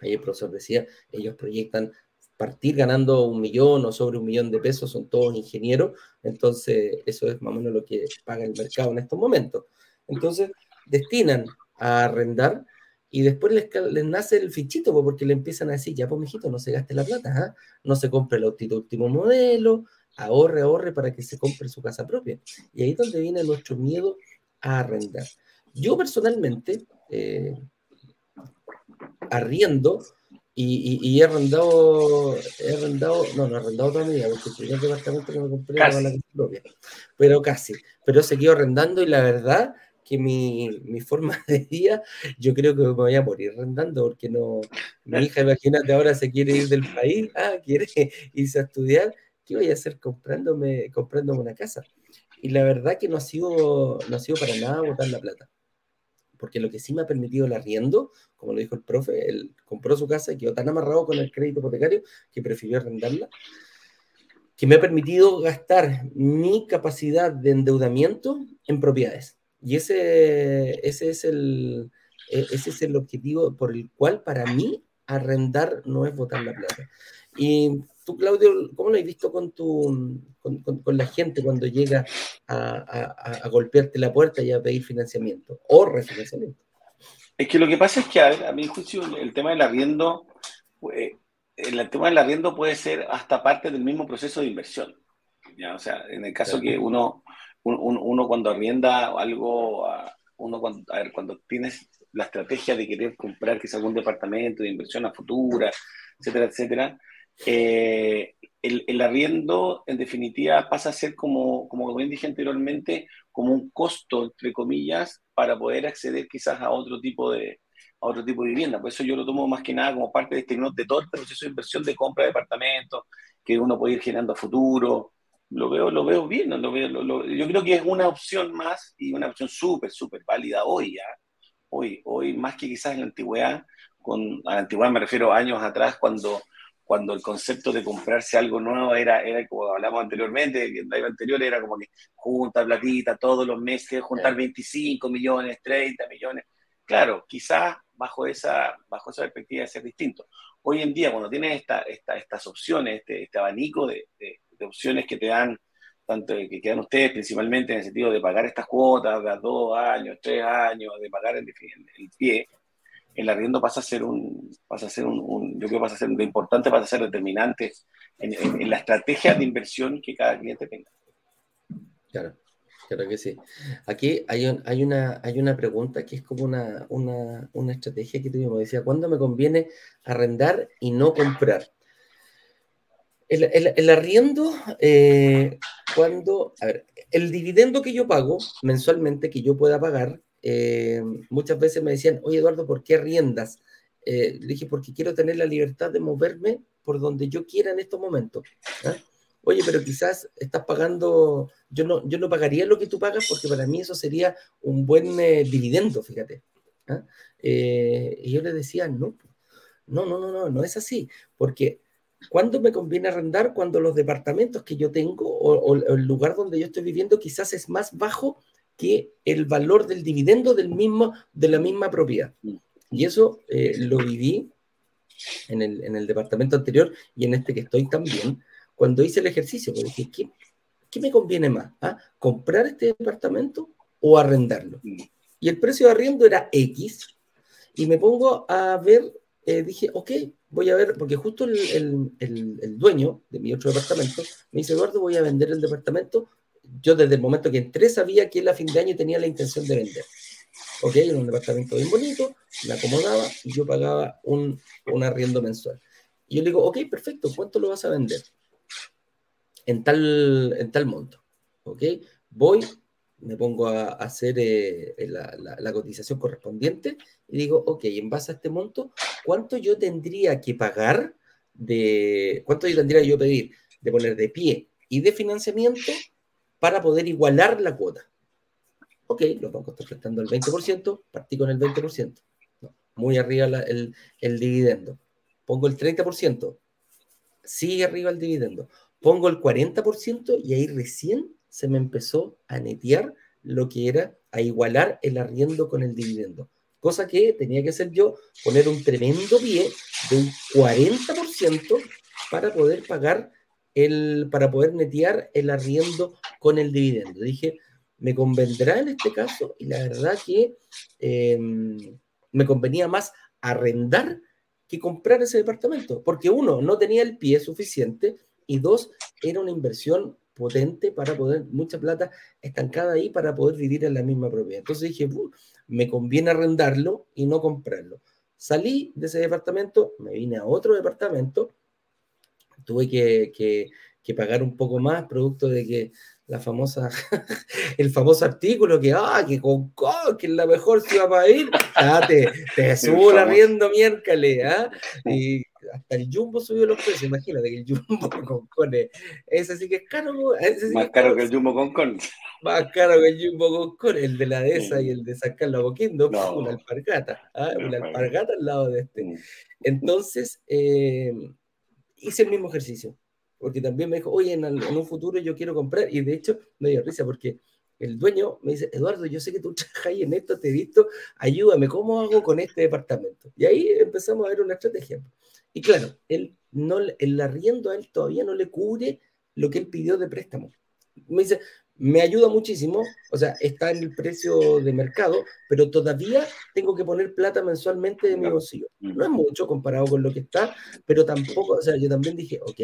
Ahí el profesor decía, ellos proyectan partir ganando un millón o sobre un millón de pesos, son todos ingenieros, entonces eso es más o menos lo que paga el mercado en estos momentos. Entonces, destinan a arrendar y después les, les nace el fichito, po, porque le empiezan a decir, ya pues mijito, no se gaste la plata, ¿ah? no se compre el último modelo, ahorre, ahorre para que se compre su casa propia. Y ahí es donde viene nuestro miedo a arrendar. Yo personalmente eh, arriendo y, y- y he arrendado, he arrendado, no, no he arrendado toda mi vida, porque el primer departamento que me compré era la casa propia, pero casi, pero he seguido arrendando y la verdad que mi, mi forma [laughs] de vida, yo creo que me voy a morir arrendando, porque no, mi hija, imagínate, ahora se quiere ir del país, ah, quiere [laughs] irse a estudiar, ¿qué voy a hacer comprándome, comprándome una casa? Y la verdad que no ha sido, no ha sido para nada botar la plata. Porque lo que sí me ha permitido el arriendo, como lo dijo el profe, él compró su casa y quedó tan amarrado con el crédito hipotecario que prefirió arrendarla, que me ha permitido gastar mi capacidad de endeudamiento en propiedades. Y ese, ese, es el, e- ese es el objetivo por el cual para mí arrendar no es botar la plata. Y Tú, Claudio, ¿cómo lo has visto con, tu, con, la gente cuando llega a, golpearte la puerta y a pedir financiamiento o refinanciamiento? Es que lo que pasa es que, a, a mi juicio, el tema del arriendo, eh, el tema del arriendo puede ser hasta parte del mismo proceso de inversión. ¿ya? O sea, en el caso que uno, uno, cuando arrienda algo, uno cuando, a ver, cuando tienes la estrategia de querer comprar quizás algún departamento de inversión a futura, etcétera, etcétera, eh, el, el, arriendo en definitiva pasa a ser como, como bien dije anteriormente, como un costo, entre comillas, para poder acceder quizás a otro tipo de, a otro tipo de vivienda. Por eso yo lo tomo más que nada como parte de este de todo este proceso de inversión de compra de departamentos que uno puede ir generando a futuro. Lo veo, lo veo bien, lo veo, yo creo que es una opción más y una opción súper, súper válida hoy ya. Hoy, hoy más que quizás en la antigüedad, con, a la antigüedad me refiero a años atrás, cuando, cuando el concepto de comprarse algo nuevo era, era como hablamos anteriormente, el live anterior era como que junta platita todos los meses, juntar 25 millones, 30 millones. Claro, quizás bajo esa, bajo esa perspectiva de ser distinto. Hoy en día, cuando tienes esta, estas opciones, este, este abanico de, opciones que te dan, tanto que quedan ustedes principalmente en el sentido de pagar estas cuotas de dos años, tres años, de pagar el, el pie, el arriendo pasa a ser un, pasa a ser un, yo creo que pasa a ser de importante, pasa a ser determinante en, la estrategia de inversión que cada cliente tenga. Claro. Claro que sí. Aquí hay, hay, una, hay una pregunta que es como una, una, estrategia que tuvimos. Decía, ¿cuándo me conviene arrendar y no comprar? El, arriendo, eh, cuando, a ver, el dividendo que yo pago mensualmente, que yo pueda pagar, eh, muchas veces me decían, oye Eduardo, ¿por qué arriendas? Eh, le dije, porque quiero tener la libertad de moverme por donde yo quiera en estos momentos. ¿ah? oye, pero quizás estás pagando, yo no, yo no pagaría lo que tú pagas porque para mí eso sería un buen eh, dividendo, fíjate. ¿ah? Eh, y yo le decía, no, no, no, no, no, no es así, porque ¿cuándo me conviene arrendar? Cuando los departamentos que yo tengo o, el lugar donde yo estoy viviendo quizás es más bajo que el valor del dividendo del mismo, de la misma propiedad. Y eso eh, lo viví en el, en el departamento anterior y en este que estoy también, cuando hice el ejercicio, me dije, ¿qué, me conviene más? Ah? ¿Comprar este departamento o arrendarlo? Y el precio de arriendo era X, y me pongo a ver, eh, dije, ok, voy a ver, porque justo el, dueño de mi otro departamento me dice, Eduardo, voy a vender el departamento. Yo desde el momento que entré sabía que él a fin de año tenía la intención de vender. Ok, era un departamento bien bonito, me acomodaba y yo pagaba un, un arriendo mensual. Y yo le digo, ok, perfecto, ¿cuánto lo vas a vender? en tal, en tal monto. ¿Ok? Voy, me pongo a, hacer eh, la, cotización correspondiente y digo, ok, en base a este monto, ¿cuánto yo tendría que pagar de, cuánto yo tendría yo pedir de poner de pie y de financiamiento para poder igualar la cuota? Ok, los bancos están prestando el 20%, partí con el 20%. muy arriba el, el dividendo. Pongo el 30%, sigue arriba el dividendo pongo el 40% y ahí recién se me empezó a netear lo que era a igualar el arriendo con el dividendo. Cosa que tenía que hacer yo, poner un tremendo pie de un 40% para poder pagar para poder netear el arriendo con el dividendo. Dije, me convendrá en este caso y la verdad que em, me convenía más arrendar que comprar ese departamento, porque uno, no tenía el pie suficiente y dos, era una inversión potente para poder, mucha plata estancada ahí para poder vivir en la misma propiedad. Entonces dije, me conviene arrendarlo y no comprarlo. Salí de ese departamento, me vine a otro departamento, tuve que, que pagar un poco más, producto de que la famosa, [laughs] el famoso artículo que, ah, que con que es la mejor ciudad para ir, ah, te, te subo la riendo miércoles, ¿ah? Y hasta el Jumbo subió los precios, imagínate que el Jumbo [laughs] con Con ese sí que es caro. más caro que el Jumbo con Con. Más caro que el Jumbo con Con, el de la dehesa y el de San Carlos Boquindo, una alpargata, ¿ah? una alpargata al lado de este. Entonces, eh, hice el mismo ejercicio porque también me dijo, oye, en, un futuro yo quiero comprar, y de hecho me dio risa porque el dueño me dice, Eduardo, yo sé que tú trabajas en esto, te he visto, ayúdame, ¿cómo hago con este departamento? Y ahí empezamos a ver una estrategia. Y claro, él no, el arriendo a él todavía no le cubre lo que él pidió de préstamo. Me dice, me ayuda muchísimo, o sea, está en el precio de mercado, pero todavía tengo que poner plata mensualmente de mi bolsillo. No es mucho comparado con lo que está, pero tampoco, o sea, yo también dije, ok,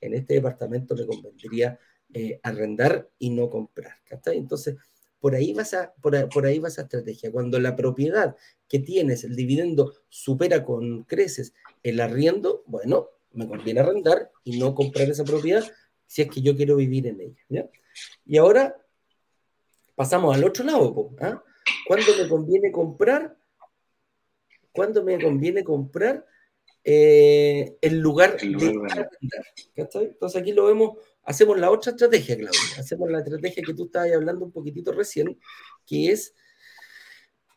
en este departamento me convendría eh, arrendar y no comprar. Entonces, por ahí, vas a, por, ahí va esa estrategia. Cuando la propiedad que tienes, el dividendo, supera con creces el arriendo, bueno, me conviene arrendar y no comprar esa propiedad si es que yo quiero vivir en ella. ¿ya? Y ahora pasamos al otro lado. ¿ah? ¿Cuándo me conviene comprar? ¿Cuándo me conviene comprar eh, el lugar de arrendar? Entonces aquí lo vemos, hacemos la otra estrategia, Claudia. Hacemos la estrategia que tú estabas hablando un poquitito recién, que es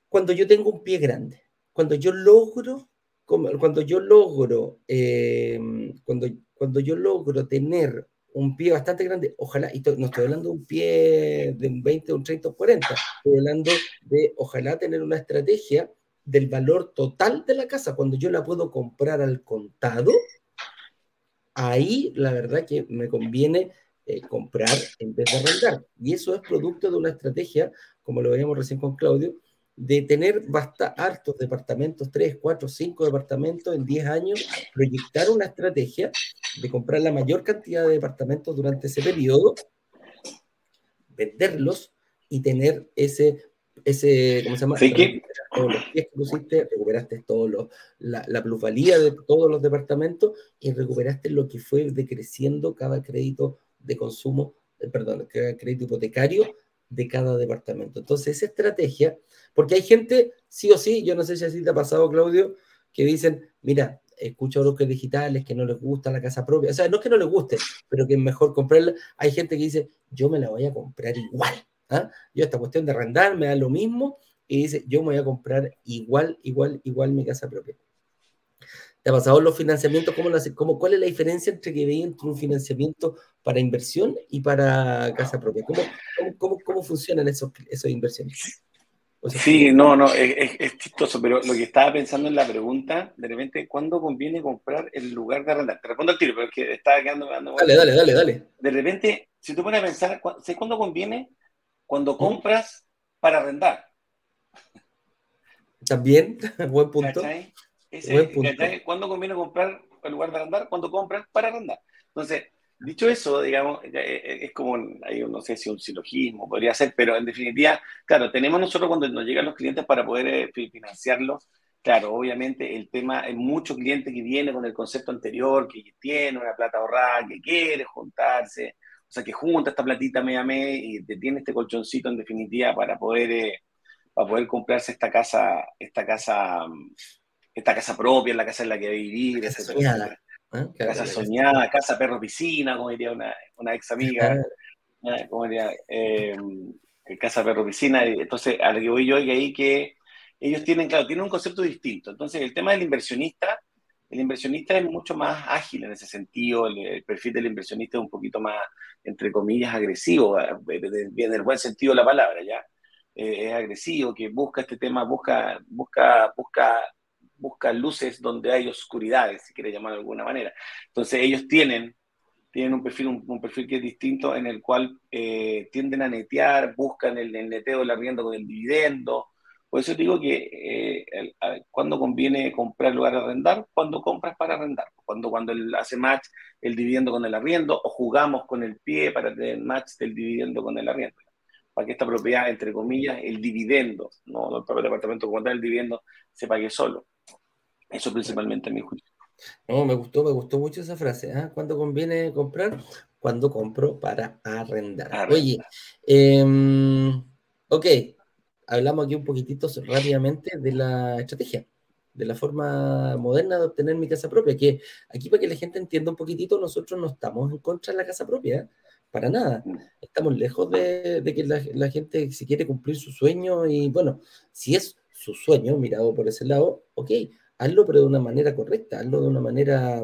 cuando yo tengo un pie grande, cuando yo logro, cuando yo logro, eh, cuando, cuando yo logro tener un pie bastante grande, ojalá, y no estoy hablando de un pie de un 20, un 30, un 40, estoy hablando de ojalá tener una estrategia del valor total de la casa, cuando yo la puedo comprar al contado, ahí la verdad que me conviene eh, comprar en vez de arrendar. Y eso es producto de una estrategia, como lo veíamos recién con Claudio, de tener basta, hartos departamentos, 3, 4, 5 departamentos en 10 años, proyectar una estrategia de comprar la mayor cantidad de departamentos durante ese periodo, venderlos y tener ese, ese ¿cómo se llama? Todos los pies que pusiste, recuperaste todo la, la, plusvalía de todos los departamentos y recuperaste lo que fue decreciendo cada crédito de consumo, eh, perdón, cada crédito hipotecario de cada departamento. Entonces, esa estrategia, porque hay gente, sí o sí, yo no sé si así te ha pasado, Claudio, que dicen, mira, escucho bloques digitales que no les gusta la casa propia. O sea, no es que no les guste, pero que es mejor comprarla. Hay gente que dice, yo me la voy a comprar igual. ¿ah? Yo esta cuestión de arrendar me da lo mismo y dice, yo me voy a comprar igual, igual, igual mi casa propia. ¿Te ha pasado los financiamientos? ¿Cómo, cómo, ¿Cuál es la diferencia entre que veis entre un financiamiento para inversión y para casa propia? ¿Cómo, cómo, cómo funcionan esos, esos inversiones? sí, no, no, es, chistoso, pero lo que estaba pensando en la pregunta, de repente, ¿cuándo conviene comprar el lugar de arrendar? Te respondo al tiro, pero es que estaba quedando... Dale, dale, dale, dale. De repente, si tú pones a pensar, ¿sabes cuándo conviene? Cuando compras para arrendar. También, [laughs] buen punto. Punto. ¿Cuándo conviene comprar el lugar de arrendar? Cuando compras para arrendar. Entonces, Dicho eso, digamos, eh, eh, es como, no sé si un silogismo podría ser, pero en definitiva, claro, tenemos nosotros cuando nos llegan los clientes para poder eh, financiarlos, claro, obviamente el tema, hay muchos clientes que vienen con el concepto anterior, que tiene una plata ahorrada, que quiere juntarse, o sea, que junta esta platita media mes y tiene este colchoncito en definitiva para poder, para poder comprarse esta casa, esta casa, esta casa propia, la casa en la que vivir, etcétera. ¿Eh? Casa soñada, casa perro piscina, como diría una, una ex amiga, ¿eh? como diría, eh, casa perro piscina. Entonces, a lo que voy yo es que ahí que ellos tienen, claro, tienen un concepto distinto. Entonces, el tema del inversionista, el inversionista es mucho más ágil en ese sentido, el, perfil del inversionista es un poquito más, entre comillas, agresivo, en el buen sentido de la palabra, ¿ya? es agresivo, que busca este tema, busca, busca, busca busca luces donde hay oscuridades, si quiere llamar de alguna manera. Entonces ellos tienen, tienen un perfil, un, perfil que es distinto en el cual eh, tienden a netear, buscan el, neteo del arriendo con el dividendo. Por eso digo que eh, cuando conviene comprar lugar a arrendar, cuando compras para arrendar, cuando, cuando él hace match el dividendo con el arriendo o jugamos con el pie para tener match del dividendo con el arriendo para que esta propiedad, entre comillas, el dividendo, no el propio departamento como tal, el dividendo se pague solo. Eso principalmente mi juicio. No, me gustó, me gustó mucho esa frase. ¿ah? ¿Cuándo conviene comprar? Cuando compro para arrendar. Oye, em, ok, hablamos aquí un poquitito rápidamente de la estrategia, de la forma moderna de obtener mi casa propia, que aquí para que la gente entienda un poquitito, nosotros no estamos en contra de la casa propia, ¿eh? para nada. Mm. Estamos lejos de, que la, la, gente si quiere cumplir su sueño y bueno, si es su sueño mirado por ese lado, ok, hazlo pero de una manera correcta, hazlo de una manera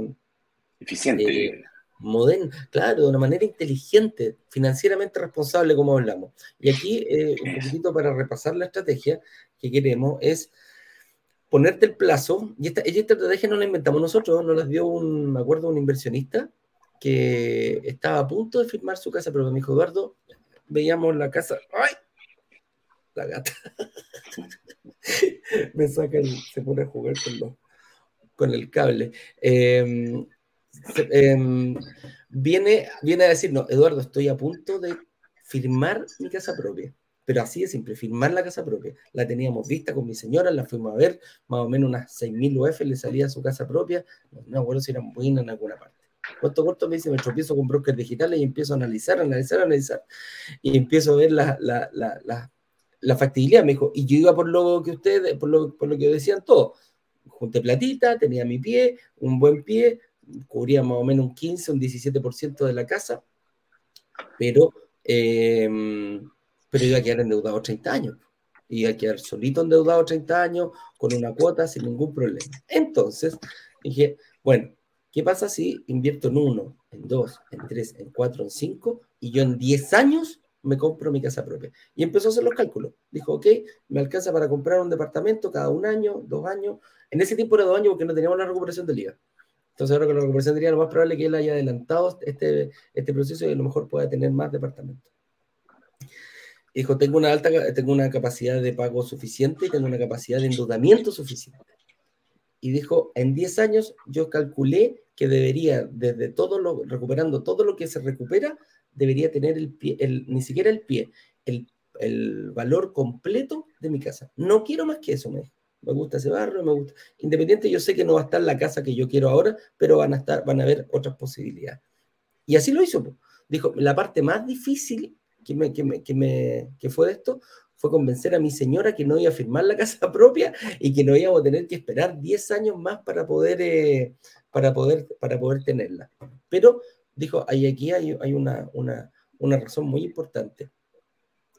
eficiente. Eh, moderna, claro, de una manera inteligente, financieramente responsable, como hablamos. Y aquí, eh, un poquito para repasar la estrategia que queremos es ponerte el plazo, y esta, esta estrategia no la inventamos nosotros, nos la dio un, me acuerdo, un inversionista que estaba a punto de firmar su casa, pero me dijo, Eduardo, veíamos la casa, ¡ay! La gata. [laughs] me saca el, se pone a jugar con, con el cable. Em, em, viene, viene a decir, no, Eduardo, estoy a punto de firmar mi casa propia. Pero así de simple, firmar la casa propia. La teníamos vista con mi señora, la fuimos a ver, más o menos unas 6.000 UF le salía a su casa propia. No me acuerdo si eran buenas en alguna parte. Corto, corto, me dice, me tropiezo con brokers digitales y empiezo a analizar, analizar, analizar. Y empiezo a ver la, la, la, la, factibilidad. Me dijo, y yo iba por lo que ustedes, por lo, por lo que decían todos. Junté platita, tenía mi pie, un buen pie, cubría más o menos un 15, un 17% de la casa, pero eh, pero iba a quedar endeudado 30 años. Iba a quedar solito endeudado 30 años, con una cuota sin ningún problema. Entonces, dije, bueno, ¿qué pasa si invierto en uno, en dos, en tres, en cuatro, en cinco, y yo en 10 años me compro mi casa propia? Y empezó a hacer los cálculos. Dijo, ok, me alcanza para comprar un departamento cada un año, dos años. En ese tiempo era dos años porque no teníamos la recuperación del IVA. Entonces ahora con la recuperación del IVA lo más probable es que él haya adelantado este, este proceso y a lo mejor pueda tener más departamentos. Dijo, tengo una alta, tengo una capacidad de pago suficiente y tengo una capacidad de endeudamiento suficiente. Y dijo, en 10 años yo calculé que debería, desde todo lo, recuperando todo lo que se recupera, debería tener el pie, el, ni siquiera el pie, el, el valor completo de mi casa. No quiero más que eso, me. Me gusta ese barrio, me gusta. Independiente, yo sé que no va a estar la casa que yo quiero ahora, pero van a estar, van a haber otras posibilidades. Y así lo hizo. Dijo, la parte más difícil que, me, que, me, que, me, que fue de esto fue convencer a mi señora que no iba a firmar la casa [laughs] propia y que no íbamos a tener que esperar 10 años más para poder, eh, para poder, para poder tenerla. Pero dijo, ahí aquí hay, hay una, una, una, razón muy importante.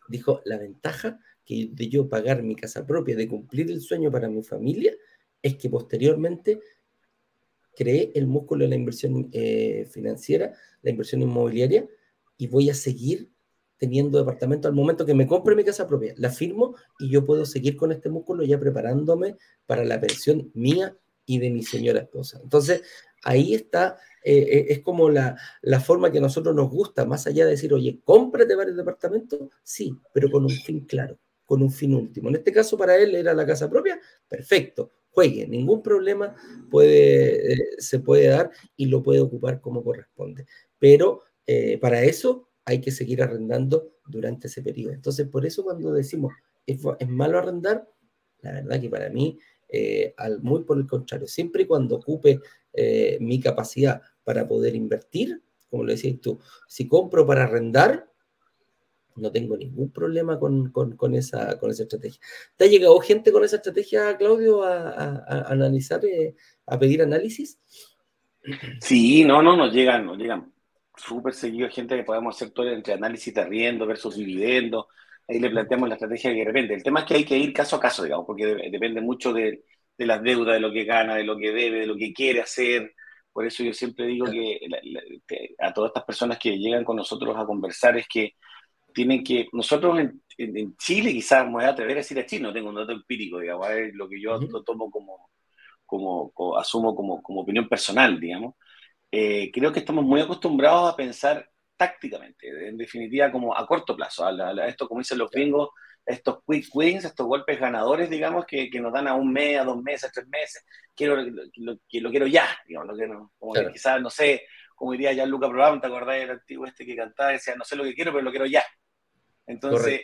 Dijo, la ventaja que de yo pagar mi casa propia, de cumplir el sueño para mi familia, es que posteriormente creé el músculo de la inversión eh, financiera, la inversión inmobiliaria, y voy a seguir teniendo departamento al momento que me compre mi casa propia, la firmo y yo puedo seguir con este músculo ya preparándome para la pensión mía y de mi señora esposa. Entonces, ahí está, eh, eh, es como la, la, forma que a nosotros nos gusta, más allá de decir, oye, cómprate varios departamentos, sí, pero con un fin claro, con un fin último. En este caso, para él era la casa propia, perfecto, juegue, ningún problema puede, eh, se puede dar y lo puede ocupar como corresponde. Pero para eso hay que seguir arrendando durante ese periodo. Entonces, por eso cuando decimos es, malo arrendar, la verdad que para mí, al, muy por el contrario, siempre y cuando ocupe eh, mi capacidad para poder invertir, como lo decías tú, si compro para arrendar, no tengo ningún problema con, con, esa, con esa estrategia. ¿Te ha llegado gente con esa estrategia, Claudio, a, a, analizar, eh, a pedir análisis? Sí, no, no, nos llegan, nos llegan súper seguido gente que podemos hacer todo entre análisis de riendo versus dividendos. Ahí le planteamos la estrategia que depende. El tema es que hay que ir caso a caso, digamos, porque depende mucho de, de, las deudas, de lo que gana, de lo que debe, de lo que quiere hacer. Por eso yo siempre digo que, a todas estas personas que llegan con nosotros a conversar es que tienen que, nosotros en, en, Chile quizás me voy a atrever a decir a Chile, no tengo un dato empírico, digamos, es lo que yo tomo como, como, como, asumo como, como opinión personal, digamos. Eh, creo que estamos muy acostumbrados a pensar tácticamente, en definitiva como a corto plazo, a, esto como dicen los gringos, estos quick wins, estos golpes ganadores, digamos, que, que, nos dan a un mes, a dos meses, a tres meses, quiero, lo, lo quiero ya, digamos, lo que quizás, no sé, como diría ya Luca Prodan, ¿te acordás del antiguo este que cantaba? Decía, no sé lo que quiero, pero lo quiero ya. Entonces,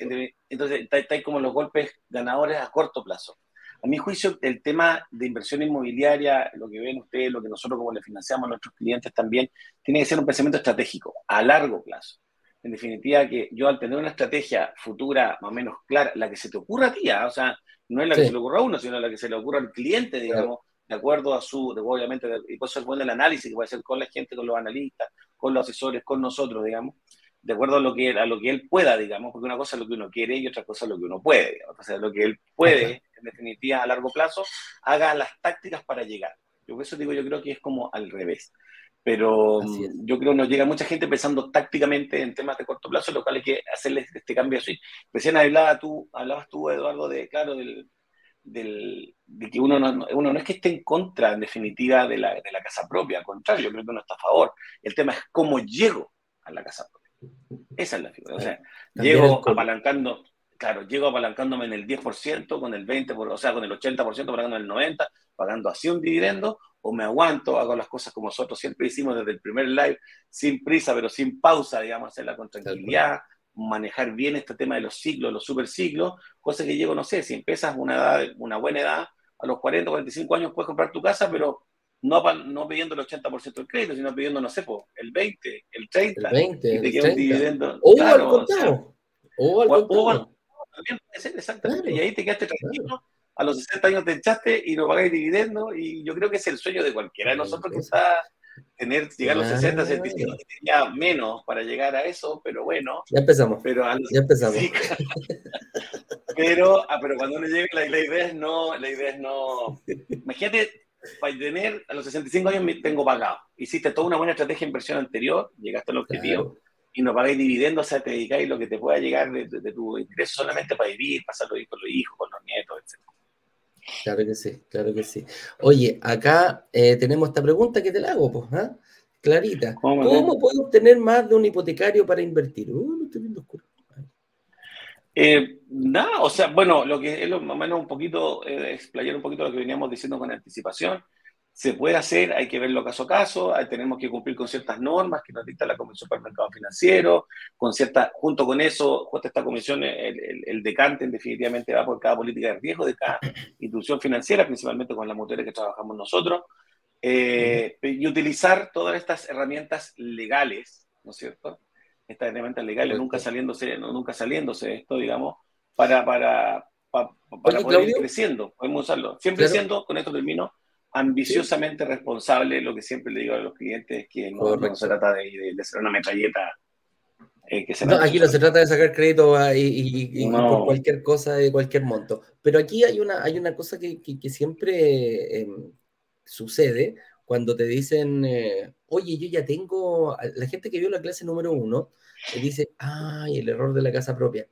entonces está, como los golpes ganadores a corto plazo. A mi juicio, el tema de inversión inmobiliaria, lo que ven ustedes, lo que nosotros como le financiamos a nuestros clientes también, tiene que ser un pensamiento estratégico, a largo plazo. En definitiva, que yo al tener una estrategia futura más o menos clara, la que se te ocurra a ti, ¿ah? o sea, no es la que se le ocurra a uno, sino la que se le ocurra al cliente, digamos, de acuerdo a su, obviamente, y puede ser bueno el análisis que puede ser con la gente, con los analistas, con los asesores, con nosotros, digamos, de acuerdo a lo que, a lo que él pueda, digamos, porque una cosa es lo que uno quiere y otra cosa es lo que uno puede, digamos. O sea, lo que él puede, en definitiva, a largo plazo, haga las tácticas para llegar. Yo por eso digo, yo creo que es como al revés. Pero yo creo que nos llega mucha gente pensando tácticamente en temas de corto plazo, lo cual hay que hacerle este cambio así. Recién hablaba tú, hablabas tú, Eduardo, de, claro, del, de que uno no, uno no es que esté en contra, en definitiva, de la, de la casa propia, al contrario, yo creo que uno está a favor. El tema es cómo llego a la casa propia. Esa es la figura. O sea, llego apalancando, claro, llego apalancándome en el 10%, con el 20%, o sea, con el 80%, pagando el 90%, pagando así un dividendo, o me aguanto, hago las cosas como nosotros siempre hicimos desde el primer live, sin prisa, pero sin pausa, digamos, hacerla con tranquilidad, manejar bien este tema de los ciclos, los superciclos, cosa que llego, no sé, si empiezas una edad, una buena edad, a los 40, 45 años puedes comprar tu casa, pero no, no pidiendo el 80% del crédito, sino pidiendo, no sé, el 20, el 30, el 20, y te queda un dividendo. O claro, al contrario. O, al contrario. también puede ser, exactamente. Y ahí te quedaste tranquilo. A los 60 años te echaste y no pagáis dividendo. Y yo creo que es el sueño de cualquiera de nosotros que está tener, llegar a los 60, 65, tenía menos para llegar a eso, pero bueno. Ya empezamos. Pero ya empezamos. [laughs] pero, ah, pero cuando uno llega, la, idea es no, la idea es no. Imagínate, para tener a los 65 años me tengo pagado. Hiciste toda una buena estrategia de inversión anterior, llegaste al objetivo. Y no pagáis dividendos, o sea, te dedicáis lo que te pueda llegar de, de, tu ingreso solamente para vivir, pasarlo con los hijos, con los nietos, etc. Claro que sí, claro que sí. Oye, acá eh, tenemos esta pregunta que te la hago, pues, ¿ah? Clarita. ¿Cómo, puedo obtener más de un hipotecario para invertir? Uh, lo estoy viendo oscuro. Eh, nada, o sea, bueno, lo que es lo, más o menos un poquito, eh, explayar un poquito lo que veníamos diciendo con anticipación se puede hacer, hay que verlo caso a caso, tenemos que cumplir con ciertas normas que nos dicta la Comisión para el Mercado Financiero, con cierta, junto con eso, junto esta comisión, el, el, decante definitivamente va por cada política de riesgo de cada [coughs] institución financiera, principalmente con las mujeres que trabajamos nosotros, eh, y utilizar todas estas herramientas legales, ¿no es cierto? Estas herramientas legales, nunca saliéndose, nunca saliéndose esto, digamos, para, para, para, poder ir creciendo, podemos usarlo. Siempre siendo, con esto termino, ambiciosamente responsable, lo que siempre le digo a los clientes es que no, se trata de, de, ser una metralleta. Eh, que se no, aquí no se trata de sacar crédito ah, y, por cualquier cosa de cualquier monto. Pero aquí hay una, hay una cosa que, que, siempre em, sucede cuando te dicen, eh, oye, yo ya tengo, la gente que vio la clase número uno, te dice, ay, el error de la casa propia.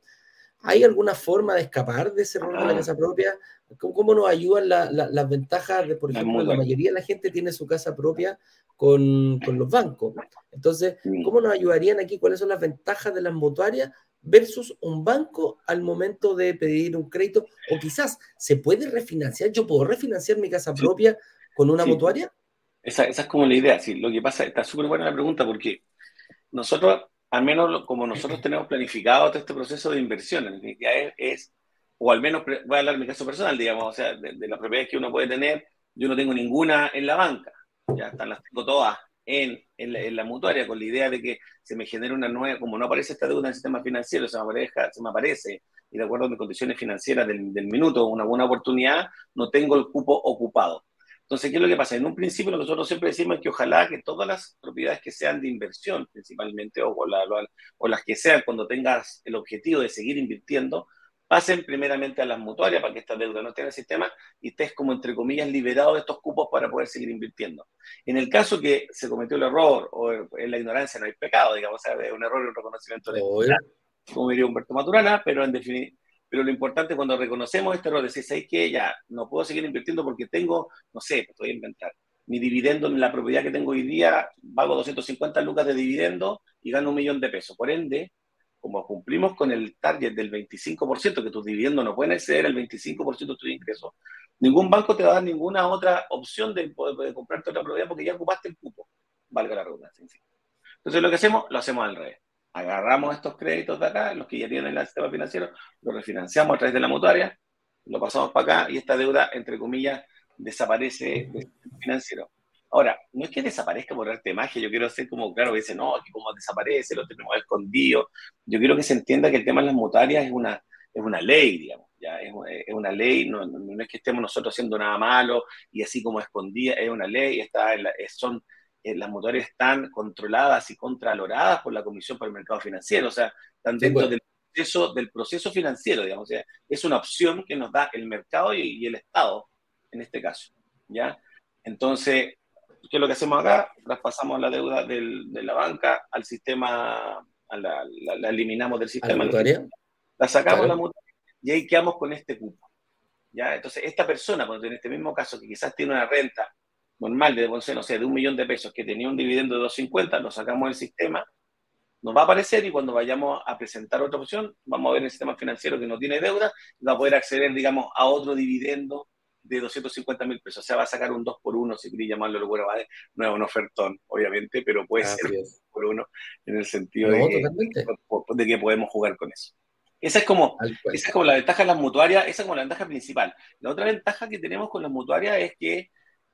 ¿Hay alguna forma de escapar de ese error de la ah. casa propia? ¿Cómo, nos ayudan las ventajas de, por ejemplo, la mayoría de la gente tiene su casa propia con, con, los bancos? Entonces, ¿cómo nos ayudarían aquí? ¿Cuáles son las ventajas de las mutuarias versus un banco al momento de pedir un crédito? O quizás, ¿se puede refinanciar? ¿Yo puedo refinanciar mi casa propia con una mutuaria? Esa, esa, es como la idea. Sí, lo que pasa, está súper buena la pregunta porque nosotros, al menos como nosotros tenemos planificado todo este proceso de inversión, en definitiva es o al menos voy a hablar de mi caso personal, digamos, o sea, de, las propiedades que uno puede tener, yo no tengo ninguna en la banca, ya están las tengo todas en, en, la, mutuaria, con la idea de que se me genere una nueva, como no aparece esta deuda en el sistema financiero, se me aparece, se me aparece y de acuerdo a mis condiciones financieras del minuto, una buena oportunidad, no tengo el cupo ocupado. Entonces, ¿qué es lo que pasa? En un principio, lo que nosotros siempre decimos es que ojalá que todas las propiedades que sean de inversión, principalmente, o, o las que sean cuando tengas el objetivo de seguir invirtiendo, pasen primeramente a las mutuarias para que esta deuda no esté en el sistema y estés como entre comillas liberado de estos cupos para poder seguir invirtiendo. En el caso que se cometió el error o en la ignorancia no hay pecado, digamos, es un error y un reconocimiento de como diría Humberto Maturana, pero en definitiva pero lo importante cuando reconocemos este error, decir, ¿sabes que Ya, no puedo seguir invirtiendo porque tengo, no sé, estoy a inventar, mi dividendo en la propiedad que tengo hoy día, pago 250 lucas de dividendo y gano un millón de pesos. Por ende, como cumplimos con el target del 25%, que tus dividendos no pueden exceder el 25% de tu ingreso, ningún banco te va a dar ninguna otra opción de, poder comprarte otra propiedad porque ya ocupaste el cupo, valga la redundancia. Entonces lo que hacemos, lo hacemos al revés. Agarramos estos créditos de acá, los que ya tienen el sistema financiero, los refinanciamos a través de la mutuaria, lo pasamos para acá y esta deuda, entre comillas, desaparece del financiero. Ahora, no es que desaparezca por arte de magia, yo quiero hacer como, claro, que dice, no, que como desaparece, lo tenemos escondido. Yo quiero que se entienda que el tema de las mutarias es una, es una ley, digamos, ya es, es una ley, no, no, es que estemos nosotros haciendo nada malo y así como escondida, es una ley, está son, las mutarias están controladas y contraloradas por la Comisión para el Mercado Financiero, o sea, están dentro pues. del, proceso, del proceso financiero, digamos, o sea, es una opción que nos da el mercado y, y el Estado, en este caso, ¿ya? Entonces, ¿Qué es lo que hacemos acá? Traspasamos la deuda del, de la banca al sistema, la, eliminamos del sistema. ¿La, la sacamos la mutuaria y ahí quedamos con este cupo. ¿ya? Entonces, esta persona, en este mismo caso, que quizás tiene una renta normal de, no sé, de un millón de pesos, que tenía un dividendo de 250, lo sacamos del sistema, nos va a aparecer y cuando vayamos a presentar otra opción, vamos a ver el sistema financiero que no tiene deuda y va a poder acceder, digamos, a otro dividendo de 250 mil pesos. O sea, va a sacar un 2 por 1, si quería llamarlo locura, no es un ofertón, obviamente, pero puede ser un 2 por 1 en el sentido de, de, que podemos jugar con eso. Esa es, como, esa es como la ventaja de las mutuarias, esa es como la ventaja principal. La otra ventaja que tenemos con las mutuarias es que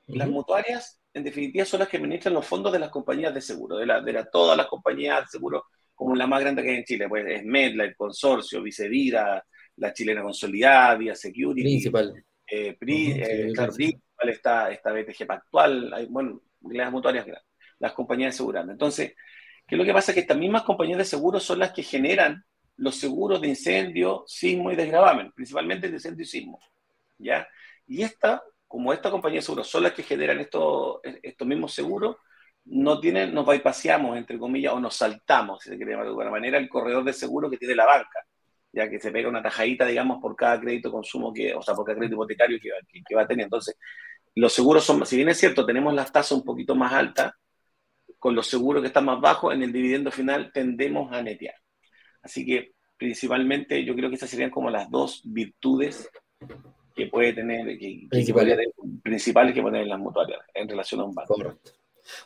las mutuarias, en definitiva, son las que administran los fondos de las compañías de seguro, de, la, de todas las compañías de seguro, como la más grande que hay en Chile, pues es Medla, el Consorcio, Vicevida, la chilena consolidada, Vía Security. Principal. Eh, PRI, eh, claro, Principal, está, está BTG Pactual, hay, bueno, las mutuarias, las compañías de seguridad. Entonces, ¿qué es lo que pasa? Que estas mismas compañías de seguro son las que generan los seguros de incendio, sismo y desgravamen, principalmente de incendio y sismo. ¿ya? Y esta, como esta compañía de seguros son las que generan estos, estos mismos seguros, no tienen, nos bypaseamos, entre comillas, o nos saltamos, si se quiere llamar de alguna manera, el corredor de seguro que tiene la banca, ya que se pega una tajadita, digamos, por cada crédito consumo que, o sea, por cada crédito hipotecario que, que, va a tener. Entonces, los seguros son, si bien es cierto, tenemos las tasas un poquito más altas, con los seguros que están más bajos, en el dividendo final tendemos a netear. Así que principalmente yo creo que esas serían como las dos virtudes que puede tener, que, principales. que poner en las mutuarias en relación a un banco. Correcto.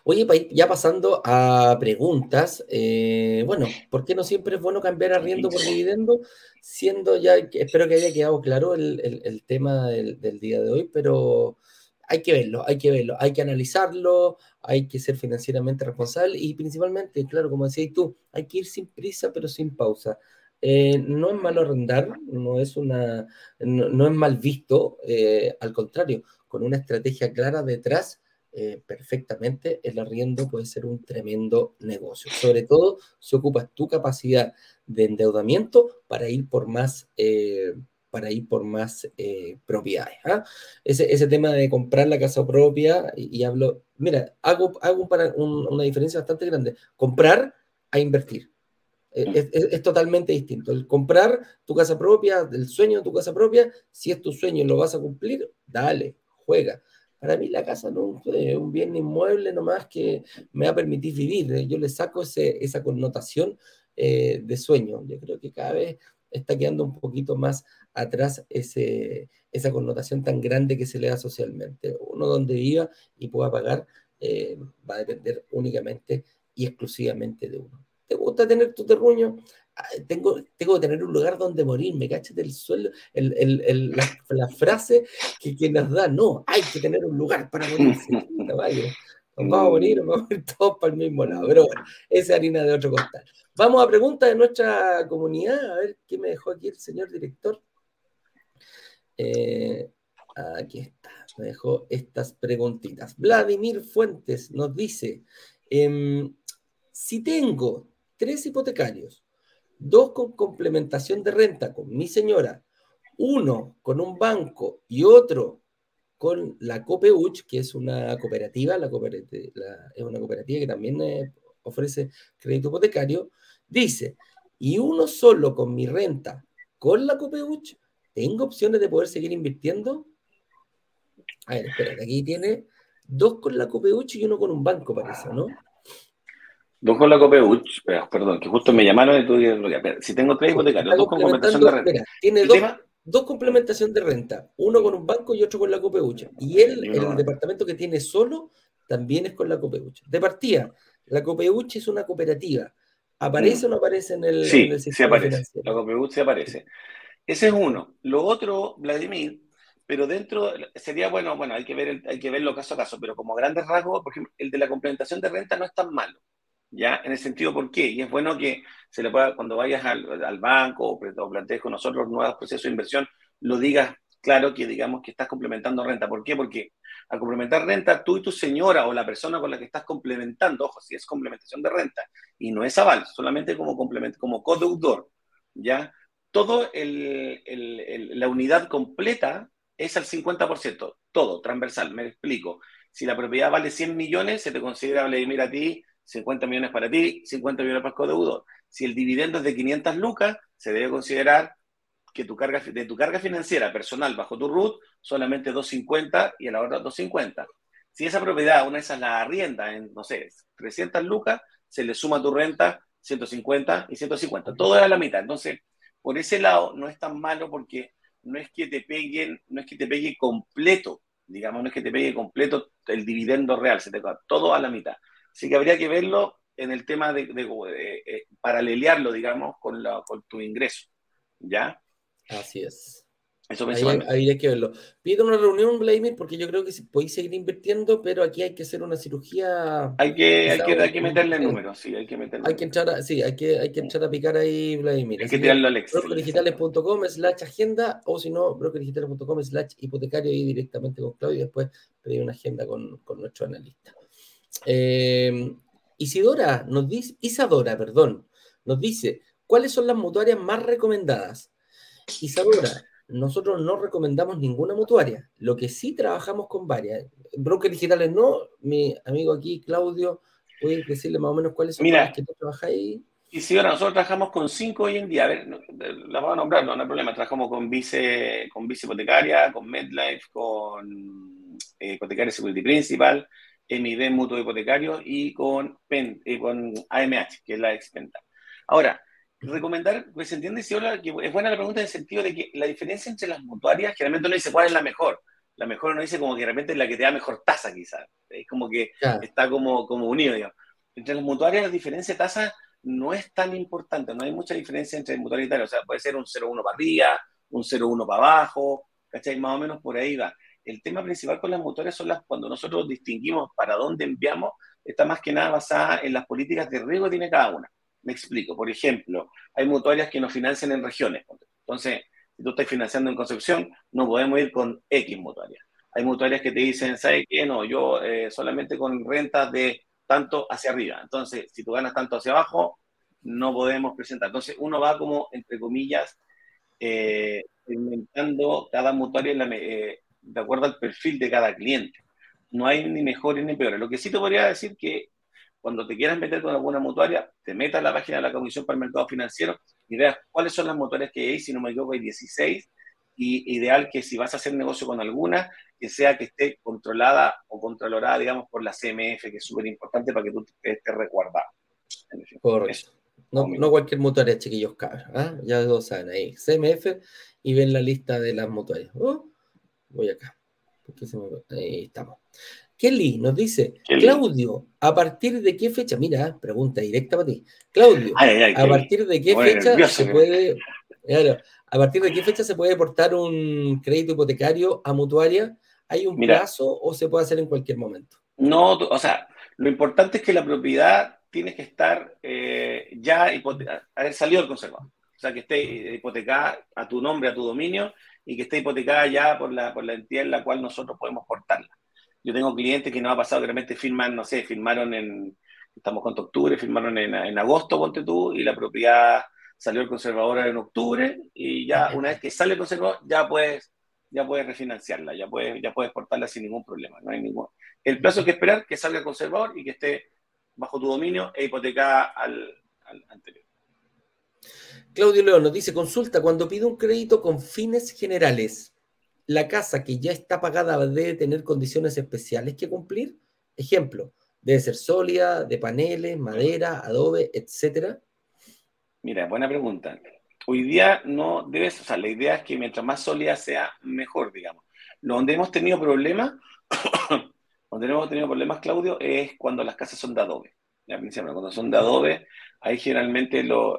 Oye, ya pasando a preguntas, eh, bueno, ¿por qué no siempre es bueno cambiar arriendo por dividendo? Siendo ya, espero que haya quedado claro el, tema del, día de hoy, pero hay que verlo, hay que verlo, hay que analizarlo, hay que ser financieramente responsable y principalmente, claro, como decías tú, hay que ir sin prisa pero sin pausa. Eh, no es malo arrendar, no es, una, no, es mal visto, eh, al contrario, con una estrategia clara detrás, eh, perfectamente el arriendo puede ser un tremendo negocio. Sobre todo si ocupas tu capacidad de endeudamiento para ir por más para ir por más propiedades. ¿ah? Ese, ese, tema de comprar la casa propia, y, hablo, mira, hago, hago una diferencia bastante grande. Comprar a invertir. E, es, totalmente distinto. El comprar tu casa propia, el sueño de tu casa propia, si es tu sueño y lo vas a cumplir, dale, juega. Para mí la casa no es un bien inmueble nomás que me va a permitir vivir. Yo le saco ese, esa connotación eh, de sueño. Yo creo que cada vez está quedando un poquito más atrás ese, esa connotación tan grande que se le da socialmente. Uno donde viva y pueda pagar eh, va a depender únicamente y exclusivamente de uno. ¿Te gusta tener tu terruño? Tengo, tengo que tener un lugar donde morir, me cachas del suelo, el, el, la, frase que, que, nos da, no, hay que tener un lugar para morir. [laughs] Nos vamos a morir, vamos a morir todos para el mismo lado. Pero bueno, esa es harina de otro costal. Vamos a preguntas de nuestra comunidad, a ver qué me dejó aquí el señor director. Eh, aquí está, me dejó estas preguntitas. Vladimir Fuentes nos dice, em, si tengo tres hipotecarios, dos con complementación de renta con mi señora, uno con un banco y otro con la COPEUCH, que es una cooperativa, es una cooperativa que también eh, ofrece crédito hipotecario, dice, y uno solo con mi renta con la COPEUCH, ¿tengo opciones de poder seguir invirtiendo? A ver, espera, aquí tiene dos con la COPEUCH y uno con un banco, parece, ¿no? Dos con la COPEUCH, perdón, que justo me llamaron y tú si tengo tres hipotecarios, dos con complementación de renta. tiene dos, dos complementación de renta, uno con un banco y otro con la Copeucha. Y él, el departamento que tiene solo, también es con la Copeucha. De partida, la Copeucha es una cooperativa. ¿Aparece mm. o no aparece en el, sí, Sí, aparece. La Copeucha aparece. Ese es uno. Lo otro, Vladimir, pero dentro sería bueno, bueno, hay que ver hay que verlo caso a caso, pero como grandes rasgos, por ejemplo, el de la complementación de renta no es tan malo. ¿Ya? En el sentido, ¿por qué? Y es bueno que se le pueda, cuando vayas al, banco o, plantees con nosotros nuevos procesos de inversión, lo digas claro que digamos que estás complementando renta. ¿Por qué? Porque al complementar renta, tú y tu señora o la persona con la que estás complementando, ojo, si es complementación de renta y no es aval, solamente como complemento, como codeudor, ¿ya? Todo la unidad completa es al 50%, todo, transversal, me explico. Si la propiedad vale 100 millones, se te considera, Vladimir, a ti 50 millones para ti, 50 millones para el codeudor. Si el dividendo es de 500 lucas, se debe considerar que tu carga, de tu carga financiera personal bajo tu RUT, solamente 250 y a la otra 250. Si esa propiedad, una de esas la arrienda en, no sé, 300 lucas, se le suma tu renta 150 y 150. Todo es a la mitad. Entonces, por ese lado, no es tan malo porque no es que te peguen, no es que te pegue completo, digamos, no es que te pegue completo el dividendo real, todo a la mitad. Así que habría que verlo en el tema de, eh, paralelearlo, digamos, con, la, con tu ingreso. ¿Ya? Así es. Eso ahí, hay que verlo. Pido una reunión, Vladimir, porque yo creo que podéis seguir invirtiendo, pero aquí hay que hacer una cirugía. Hay que, hay que, hay que meterle números, sí, hay que meterle. Hay que entrar a, sí, hay que, hay que entrar a picar ahí, Vladimir. Hay que tirarlo al Brokerdigitales.com slash agenda, o si no, brokerdigitales.com slash hipotecario y directamente con Claudio y después pedir una agenda con, con nuestro analista. Eh, Isidora nos dice, Isadora, perdón, nos dice, ¿cuáles son las mutuarias más recomendadas? Isadora, nosotros no recomendamos ninguna mutuaria. Lo que sí trabajamos con varias. Brokers digitales no. Mi amigo aquí, Claudio, puede decirle más o menos cuáles son las que tú trabajáis. Y si ahora nosotros trabajamos con cinco hoy en día, a ver, las vamos a nombrar, no, hay problema. Trabajamos con Vice, con Vice Hipotecaria, con MedLife, con eh, Hipotecaria Security Principal, MIB Mutuo Hipotecario y con, PEN, y con AMH, que es la expenta. Ahora, recomendar, pues se entiende, si que es buena la pregunta en el sentido de que la diferencia entre las mutuarias, generalmente uno dice cuál es la mejor. La mejor uno dice como que de repente es la que te da mejor tasa, quizás. Es como que está como, como unido, digamos. Entre las mutuarias la diferencia de tasa no es tan importante, no hay mucha diferencia entre mutuarias y tal. O sea, puede ser un 0,1 para arriba, un 0,1 para abajo, ¿cachai? Más o menos por ahí va. El tema principal con las mutuarias son las cuando nosotros distinguimos para dónde enviamos, está más que nada basada en las políticas de riesgo que tiene cada una. Me explico. Por ejemplo, hay mutuarias que nos financian en regiones. Entonces, si tú estás financiando en Concepción, no podemos ir con X mutuarias. Hay mutuarias que te dicen, ¿sabes qué? No, yo eh, solamente con rentas de tanto hacia arriba. Entonces, si tú ganas tanto hacia abajo, no podemos presentar. Entonces, uno va como, entre comillas, eh, inventando cada mutuaria eh, de acuerdo al perfil de cada cliente. No hay ni mejores ni peores. Lo que sí te podría decir que cuando te quieras meter con alguna mutuaria, te metas a la página de la Comisión para el Mercado Financiero y veas cuáles son las mutuarias que hay, si no me equivoco hay 16, y ideal que si vas a hacer negocio con alguna, que sea que esté controlada o controlada, digamos, por la CMF, que es súper importante para que tú estés resguardado. Correcto. No, no, cualquier mutuaria, chiquillos, cabros. ¿ah? Ya todos saben ahí, CMF, y ven la lista de las mutuarias. Oh, voy acá. Ahí estamos. Kelly nos dice, Claudio, ¿a partir de qué fecha? Mira, pregunta directa para ti. Claudio, ¿a partir de qué fecha se puede, a partir de qué fecha se puede portar un crédito hipotecario a mutuaria? ¿Hay un plazo o se puede hacer en cualquier momento? No, o sea, lo importante es que la propiedad tiene que estar eh, ya haber salido del conservador. O sea, que esté hipotecada a tu nombre, a tu dominio, y que esté hipotecada ya por la, por la entidad en la cual nosotros podemos portarla. Yo tengo clientes que nos ha pasado que realmente firman, no sé, firmaron en, estamos con octubre, firmaron en, en agosto, ponte tú, y la propiedad salió el conservador en octubre, y ya una vez que sale el conservador, ya puedes, ya puedes refinanciarla, ya puedes, ya puedes portarla sin ningún problema. No hay ningún... El plazo es que esperar que salga el conservador y que esté bajo tu dominio e hipotecada al, al anterior. Claudio León nos dice, consulta, cuando pido un crédito con fines generales, la casa que ya está pagada debe tener condiciones especiales que cumplir. Ejemplo, debe ser sólida, de paneles, madera, adobe, etcétera. Mira, buena pregunta. Hoy día no debes, o sea, la idea es que mientras más sólida sea, mejor, digamos. Donde hemos tenido problemas, [coughs] donde hemos tenido problemas, Claudio, es cuando las casas son de adobe. Ya, cuando son de adobe, hay generalmente lo,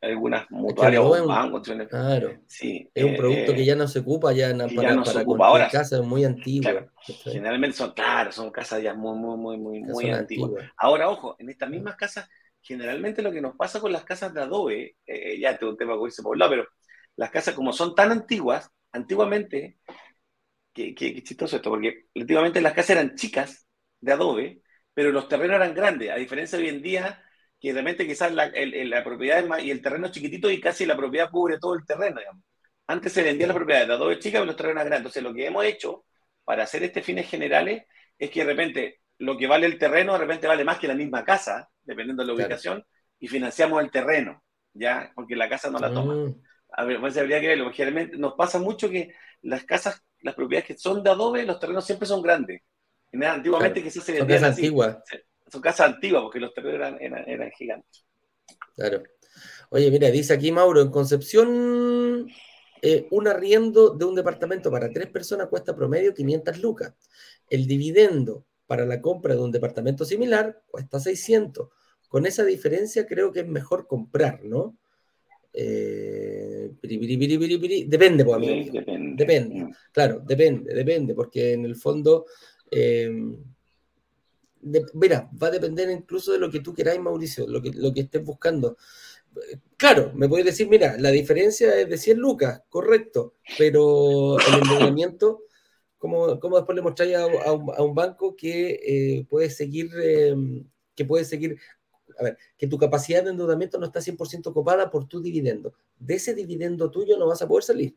algunas mutuarias o bancos. Claro. Sí, es un producto eh, que ya no se ocupa, ya, para, ya no se ocupa. Ahora, casas muy antiguas. generalmente son, claro, son casas ya muy, muy, muy, muy, muy antiguas. Ahora, ojo, en estas mismas casas, generalmente lo que nos pasa con las casas de adobe, eh, ya tengo un tema con ese poblado, pero las casas como son tan antiguas, antiguamente, que, que, chistoso esto, porque antiguamente las casas eran chicas de adobe, pero los terrenos eran grandes, a diferencia de hoy en día, que realmente quizás la, la propiedad es más, y el terreno es chiquitito y casi la propiedad cubre todo el terreno, digamos. Antes se vendía la propiedad de dos chicas, pero los terrenos eran grandes. Entonces, lo que hemos hecho para hacer este fines generales es que de repente lo que vale el terreno de repente vale más que la misma casa, dependiendo de la ubicación, y financiamos el terreno, ¿ya? Porque la casa no la toma. Mm. A ver, pues habría que verlo, porque generalmente nos pasa mucho que las casas, las propiedades que son de adobe, los terrenos siempre son grandes. Antiguamente que se Son casas antiguas. Son casas antiguas, porque los terrenos eran, eran, gigantes. Claro. Oye, mira, dice aquí Mauro, en Concepción, eh, un arriendo de un departamento para tres personas cuesta promedio 500 lucas. El dividendo para la compra de un departamento similar cuesta 600. Con esa diferencia creo que es mejor comprar, ¿no? Eh, depende, pues, amigo. depende. depende. Mm. Claro, depende, depende, porque en el fondo, eh, mira, va a depender incluso de lo que tú queráis, Mauricio, lo que, lo que estés buscando. Claro, me puedes decir, mira, la diferencia es de 100 lucas, correcto, pero el endeudamiento, ¿cómo, después le mostráis a, un, banco que eh, puede seguir, eh, que puede seguir a ver, que tu capacidad de endeudamiento no está 100% copada por tu dividendo. De ese dividendo tuyo no vas a poder salir.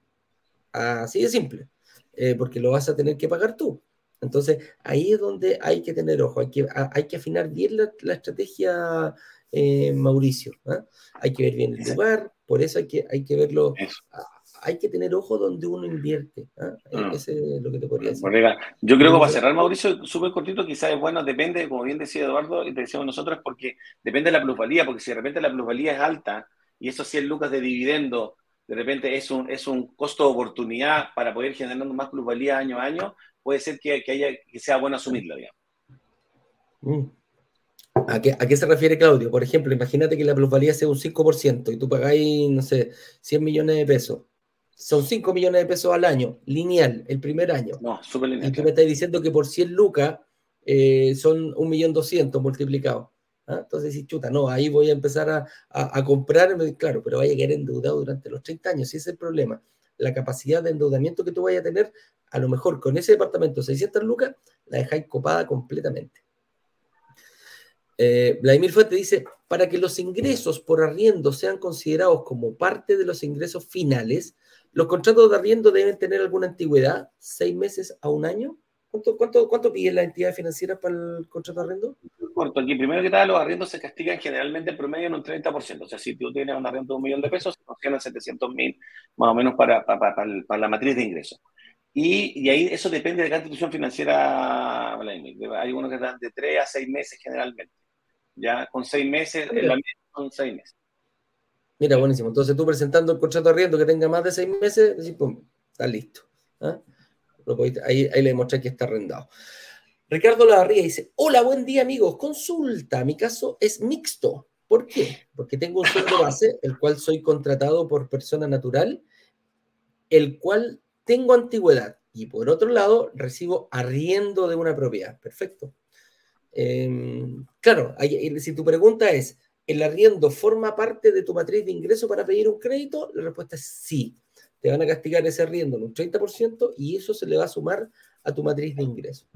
Así de simple, eh, porque lo vas a tener que pagar tú. Entonces, ahí es donde hay que tener ojo, hay que, hay que afinar bien la, estrategia, eh, Mauricio. ¿ah? Hay que ver bien el lugar, por eso hay que, hay que verlo hay que tener ojo donde uno invierte. ¿ah? Mm. Ese es lo que te podría decir. yo creo que para cerrar, Mauricio, súper cortito, quizás es bueno, depende, como bien decía Eduardo, y te decíamos nosotros, porque depende de la plusvalía, porque si de repente la plusvalía es alta y esos 100 lucas de dividendo de repente es un, es un costo de oportunidad para poder generar más plusvalía año a año, puede ser que, que, haya, que sea bueno asumirla, digamos. Mm. ¿A qué, ¿A qué, se refiere Claudio? Por ejemplo, imagínate que la plusvalía sea un 5% y tú pagáis, no sé, 100 millones de pesos son 5 millones de pesos al año, lineal, el primer año. No, súper lineal. Y tú me estás diciendo que por 100 lucas eh, son 1.200.000 multiplicados. ¿ah? Entonces, si chuta, no, ahí voy a empezar a, a, comprar, claro, pero vaya a quedar endeudado durante los 30 años, si ese es el problema. La capacidad de endeudamiento que tú vayas a tener, a lo mejor con ese departamento 600 lucas, la dejáis copada completamente. Eh, Vladimir Fuente dice, para que los ingresos por arriendo sean considerados como parte de los ingresos finales, ¿Los contratos de arriendo deben tener alguna antigüedad? ¿Seis meses a un año? ¿Cuánto, cuánto, cuánto piden las entidades financieras para el contrato de arriendo? Corto, aquí primero que nada, los arriendos se castigan generalmente en promedio en un 30%. O sea, si tú tienes un arriendo de un millón de pesos, se funcionan 700 mil más o menos para, para, para, la matriz de ingresos. Y, y, ahí eso depende de cada institución financiera, Hay unos que dan de 3 a 6 meses generalmente. Ya con 6 meses, en la son 6 meses. Mira, buenísimo. Entonces tú presentando el contrato de arriendo que tenga más de seis meses, decís, pum, está listo. ¿ah? Ahí, le demostré que está arrendado. Ricardo Lavarría dice, hola, buen día amigos, consulta, mi caso es mixto. ¿Por qué? Porque tengo un sueldo base, el cual soy contratado por persona natural, el cual tengo antigüedad y por otro lado recibo arriendo de una propiedad. Perfecto. Em, claro, si tu pregunta es, ¿el arriendo forma parte de tu matriz de ingreso para pedir un crédito? La respuesta es sí. Te van a castigar ese arriendo en un 30% y eso se le va a sumar a tu matriz de ingreso.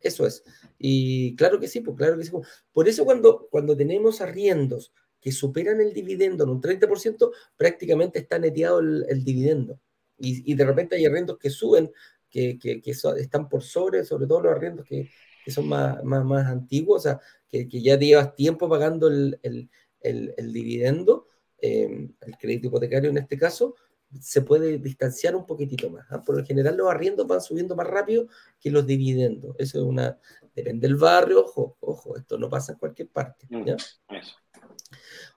Eso es. Y claro que sí, pues claro que sí. Por eso cuando, cuando tenemos arriendos que superan el dividendo en un 30%, prácticamente está neteado el, dividendo. Y, de repente hay arriendos que suben, que, están por sobre, sobre todo los arriendos que, son más, más, más antiguos, o sea, que, ya llevas tiempo pagando el, dividendo, em, el crédito hipotecario en este caso, se puede distanciar un poquitito más. ¿ah? Por lo general los arriendos van subiendo más rápido que los dividendos. Eso es una... Depende del barrio, ojo, ojo, esto no pasa en cualquier parte. Mm,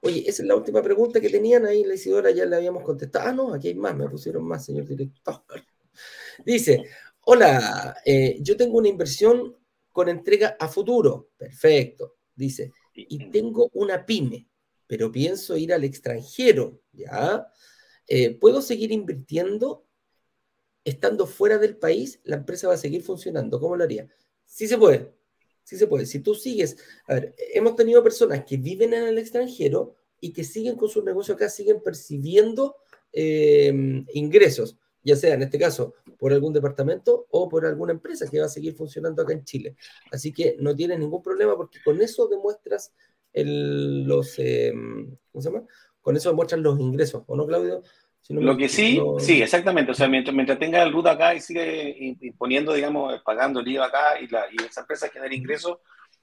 Oye, esa es la última pregunta que tenían ahí, la Isidora ya le habíamos contestado. Ah, no, aquí hay más, me pusieron más, señor director. [laughs] Dice, hola, eh, yo tengo una inversión con entrega a futuro. Perfecto, dice. Y tengo una pyme, pero pienso ir al extranjero, ¿ya? Eh, ¿Puedo seguir invirtiendo estando fuera del país? La empresa va a seguir funcionando. ¿Cómo lo haría? Sí se puede, sí se puede. Si tú sigues, a ver, hemos tenido personas que viven en el extranjero y que siguen con su negocio acá, siguen percibiendo eh, ingresos ya sea en este caso por algún departamento o por alguna empresa que va a seguir funcionando acá en Chile. Así que no tienes ningún problema porque con eso demuestras los, em, ¿cómo se llama? Con eso demuestras los ingresos, ¿o no, Claudio? Lo que sí, sí, exactamente. O sea, mientras, mientras tenga el RUT acá y sigue imponiendo, digamos, pagando el IVA acá y, la, y esa empresa genera ingresos,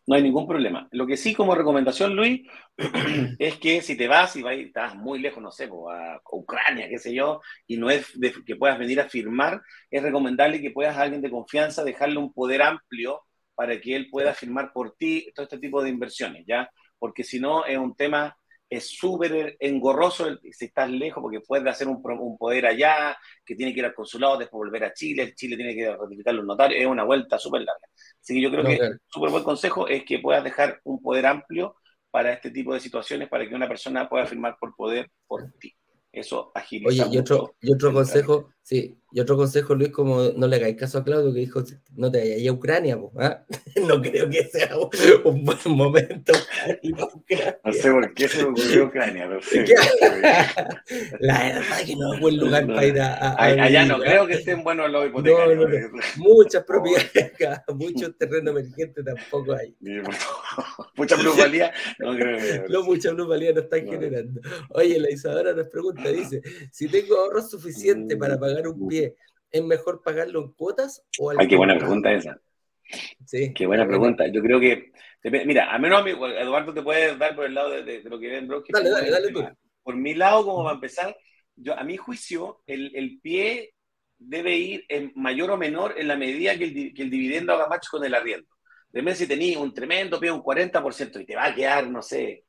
No hay ningún problema. Lo que sí, como recomendación, Luis, [clears throat] es que si te vas y vas, estás muy lejos, no sé, a Ucrania, qué sé yo, y no es que puedas venir a firmar, es recomendable que puedas a alguien de confianza dejarle un poder amplio para que él pueda firmar por ti todo este tipo de inversiones, ¿ya? Porque si no, es un tema es súper engorroso si estás lejos, porque puedes hacer un, un, poder allá, que tiene que ir al consulado, después volver a Chile, Chile tiene que ratificar los notarios, es una vuelta súper larga. Así que yo creo que un súper buen consejo es que puedas dejar un poder amplio para este tipo de situaciones, para que una persona pueda firmar por poder por ti. Eso agiliza. Oye, y otro, y otro consejo, sí, y otro consejo, Luis, como no le hagáis caso a Claudio que dijo, no te vayas a Ucrania, ¿ah? [laughs] no creo que sea un, buen momento. No sé por qué se me ocurrió Ucrania, pero sí. [laughs] La verdad que no es buen lugar para ir a, Allá no creo que estén buenos los hipotecarios. No, no, Muchas [laughs] propiedades acá, muchos terrenos emergentes tampoco hay. mucha plusvalía, no creo que... No, mucha plusvalía no están generando. Oye, la Isadora nos pregunta, dice, si tengo ahorros suficientes para pagar un pie ¿es mejor pagarlo en cuotas o al Ay, qué buena pregunta esa. Sí. Qué buena pregunta. Yo creo que, mira, a menos Eduardo te puede dar por el lado de, lo que ven broker. Dale, dale, dale tú. Por mi lado, como va a empezar, yo, a mi juicio, el, el, pie debe ir en mayor o menor en la medida que el, que el dividendo haga match con el arriendo. De si tenéis un tremendo pie, un 40%, y te va a quedar, no sé,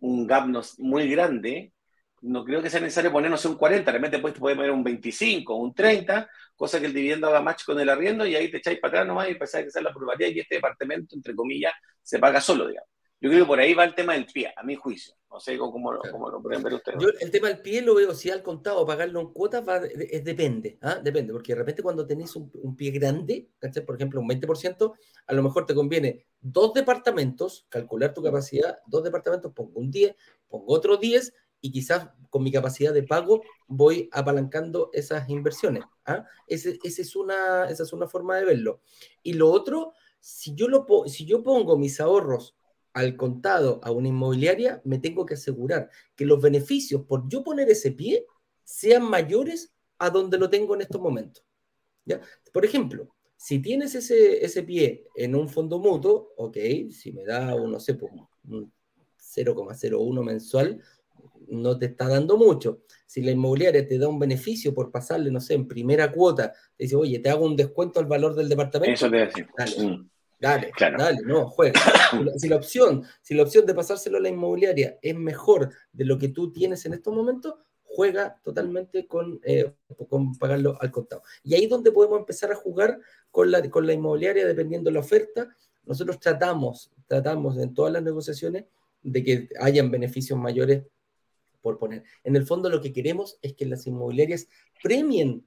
un gap muy grande, no creo que sea necesario ponernos un 40, realmente pues te puede poner un 25, un 30, cosa que el dividendo haga match con el arriendo y ahí te echáis para atrás nomás y empezáis a hacer la probabilidad y este departamento, entre comillas, se paga solo, digamos. Yo creo que por ahí va el tema del pie, a mi juicio. No sé cómo, lo pueden ver ustedes. Yo el tema del pie lo veo, si al contado pagarlo en cuotas, va, es, depende, ¿ah? depende, porque de repente cuando tenéis un, pie grande, por ejemplo un 20%, a lo mejor te conviene dos departamentos, calcular tu capacidad, dos departamentos, pongo un 10, pongo otro 10 y quizás con mi capacidad de pago voy apalancando esas inversiones. ¿ah? Ese, es una, esa es una forma de verlo. Y lo otro, si yo, lo, si yo pongo mis ahorros al contado a una inmobiliaria, me tengo que asegurar que los beneficios por yo poner ese pie sean mayores a donde lo tengo en estos momentos. ¿ya? Por ejemplo, si tienes ese, ese pie en un fondo mutuo, ok, si me da, un, no sé, pues, un 0,01 mensual, no te está dando mucho. Si la inmobiliaria te da un beneficio por pasarle, no sé, en primera cuota, te dice, oye, te hago un descuento al valor del departamento. Eso te decir. Dale, mm. dale, dale, no, juega. [coughs] Si la, opción, si la opción de pasárselo a la inmobiliaria es mejor de lo que tú tienes en estos momentos, juega totalmente con, eh, con pagarlo al contado. Y ahí es donde podemos empezar a jugar con la, con la inmobiliaria dependiendo de la oferta. Nosotros tratamos, tratamos en todas las negociaciones de que hayan beneficios mayores por poner. En el fondo lo que queremos es que las inmobiliarias premien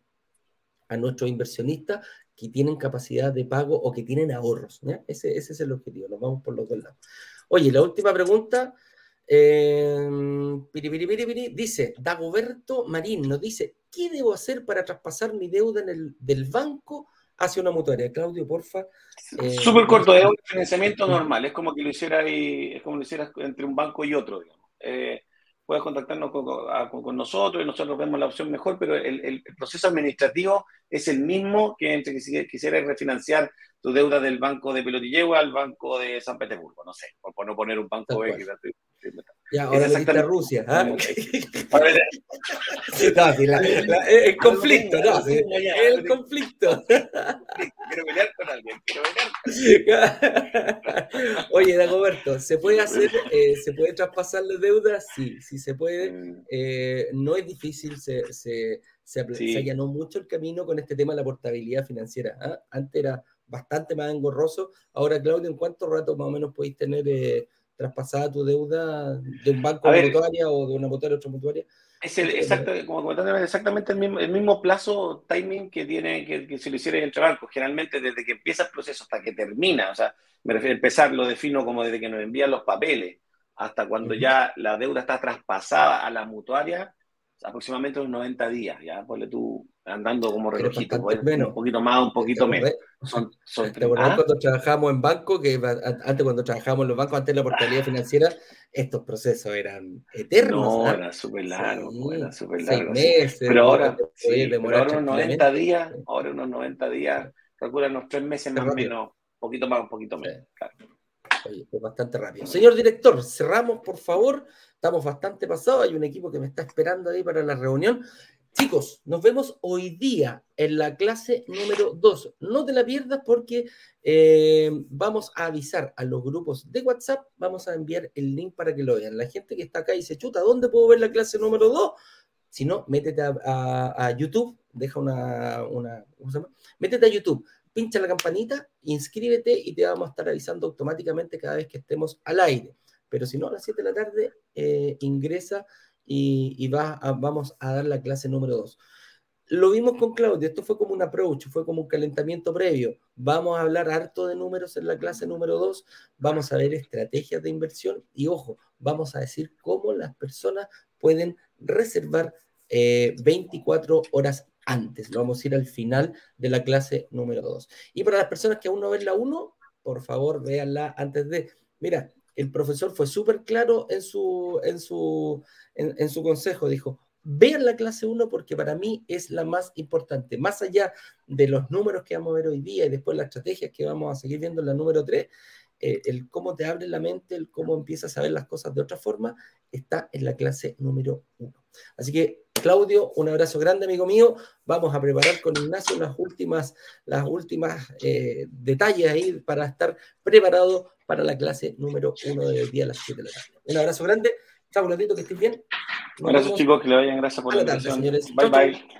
a nuestros inversionistas que tienen capacidad de pago o que tienen ahorros. Ese, ese, es el objetivo, nos vamos por los dos lados. Oye, la última pregunta, eh, dice, Dagoberto Marín nos dice, ¿qué debo hacer para traspasar mi deuda en el, del banco hacia una mutuaria? Claudio, porfa. Eh, Súper corto, es un financiamiento normal, es como que lo hicieras, es como lo hicieras entre un banco y otro, digamos. Eh, puedes contactarnos con, nosotros y nosotros vemos la opción mejor, pero el, proceso administrativo es el mismo que entre que quisieras refinanciar tu deuda del banco de Pelotillehua al banco de San Petersburgo, no sé, por, no poner un banco X. Ya, ahora es Rusia. ¿ah? [laughs] el conflicto, ¿no? El conflicto. Quiero pelear con alguien, quiero pelear. Oye, Dagoberto, ¿se puede hacer, [laughs] eh, se puede traspasar la deuda? Sí, sí se puede. Mm. Eh, no es difícil, se, se, se, allanó mucho el camino con este tema de la portabilidad financiera. ¿ah? Antes era bastante más engorroso. Ahora, Claudio, ¿en cuánto rato más o menos podéis tener eh, traspasada tu deuda de un banco de mutuaria o de una mutuaria a otra mutuaria? Es el, exacto, como exactamente el mismo, el mismo plazo, timing que tiene que, que se lo hiciera entre bancos. Generalmente desde que empieza el proceso hasta que termina, o sea, me refiero a empezar, lo defino como desde que nos envían los papeles hasta cuando ya la deuda está traspasada a la mutuaria, aproximadamente unos 90 días, ya, ponle tú andando como relojito, pues, un poquito más, un poquito menos. Son, son ¿Ah? cuando trabajamos en banco, que antes cuando trabajábamos en los bancos, antes de la portabilidad financiera, estos procesos eran eternos. No, ¿ah? era súper largo, sí, era súper largo. Meses, pero ahora, sí, pero ahora unos 90 días, ahora unos 90 días, calcula unos tres meses más o menos, un poquito más, un poquito menos. Claro. Oye, fue bastante rápido. Señor director, cerramos, por favor. Estamos bastante pasados. Hay un equipo que me está esperando ahí para la reunión. Chicos, nos vemos hoy día en la clase número 2. No te la pierdas porque eh, vamos a avisar a los grupos de WhatsApp, vamos a enviar el link para que lo vean. La gente que está acá se chuta, ¿dónde puedo ver la clase número 2? Si no, métete a, YouTube, deja una ¿cómo se llama? Métete a YouTube, pincha la campanita, inscríbete y te vamos a estar avisando automáticamente cada vez que estemos al aire. Pero si no, a las 7 de la tarde eh, ingresa y, va vamos a dar la clase número 2. Lo vimos con Claudio, esto fue como un approach, fue como un calentamiento previo. Vamos a hablar harto de números en la clase número 2, vamos a ver estrategias de inversión y ojo, vamos a decir cómo las personas pueden reservar 24 eh, horas antes. Lo vamos a ir al final de la clase número 2. Y para las personas que aún no ven la 1, por favor, véanla antes de... Mira, el profesor fue súper claro en su, en, su, en, su consejo. Dijo, vean la clase 1 porque para mí es la más importante. Más allá de los números que vamos a ver hoy día y después las estrategias que vamos a seguir viendo en la número 3, eh, el cómo te abre la mente, el cómo empiezas a ver las cosas de otra forma, está en la clase número 1. Así que Claudio, un abrazo grande, amigo mío. Vamos a preparar con Ignacio las últimas, las últimas eh, detalles ahí para estar preparado para la clase número uno del día a las 7 de la tarde. Un abrazo grande. Chao, Gladito, que estés bien. gracias, chicos, que le vayan. Gracias por la atención. Bye, bye.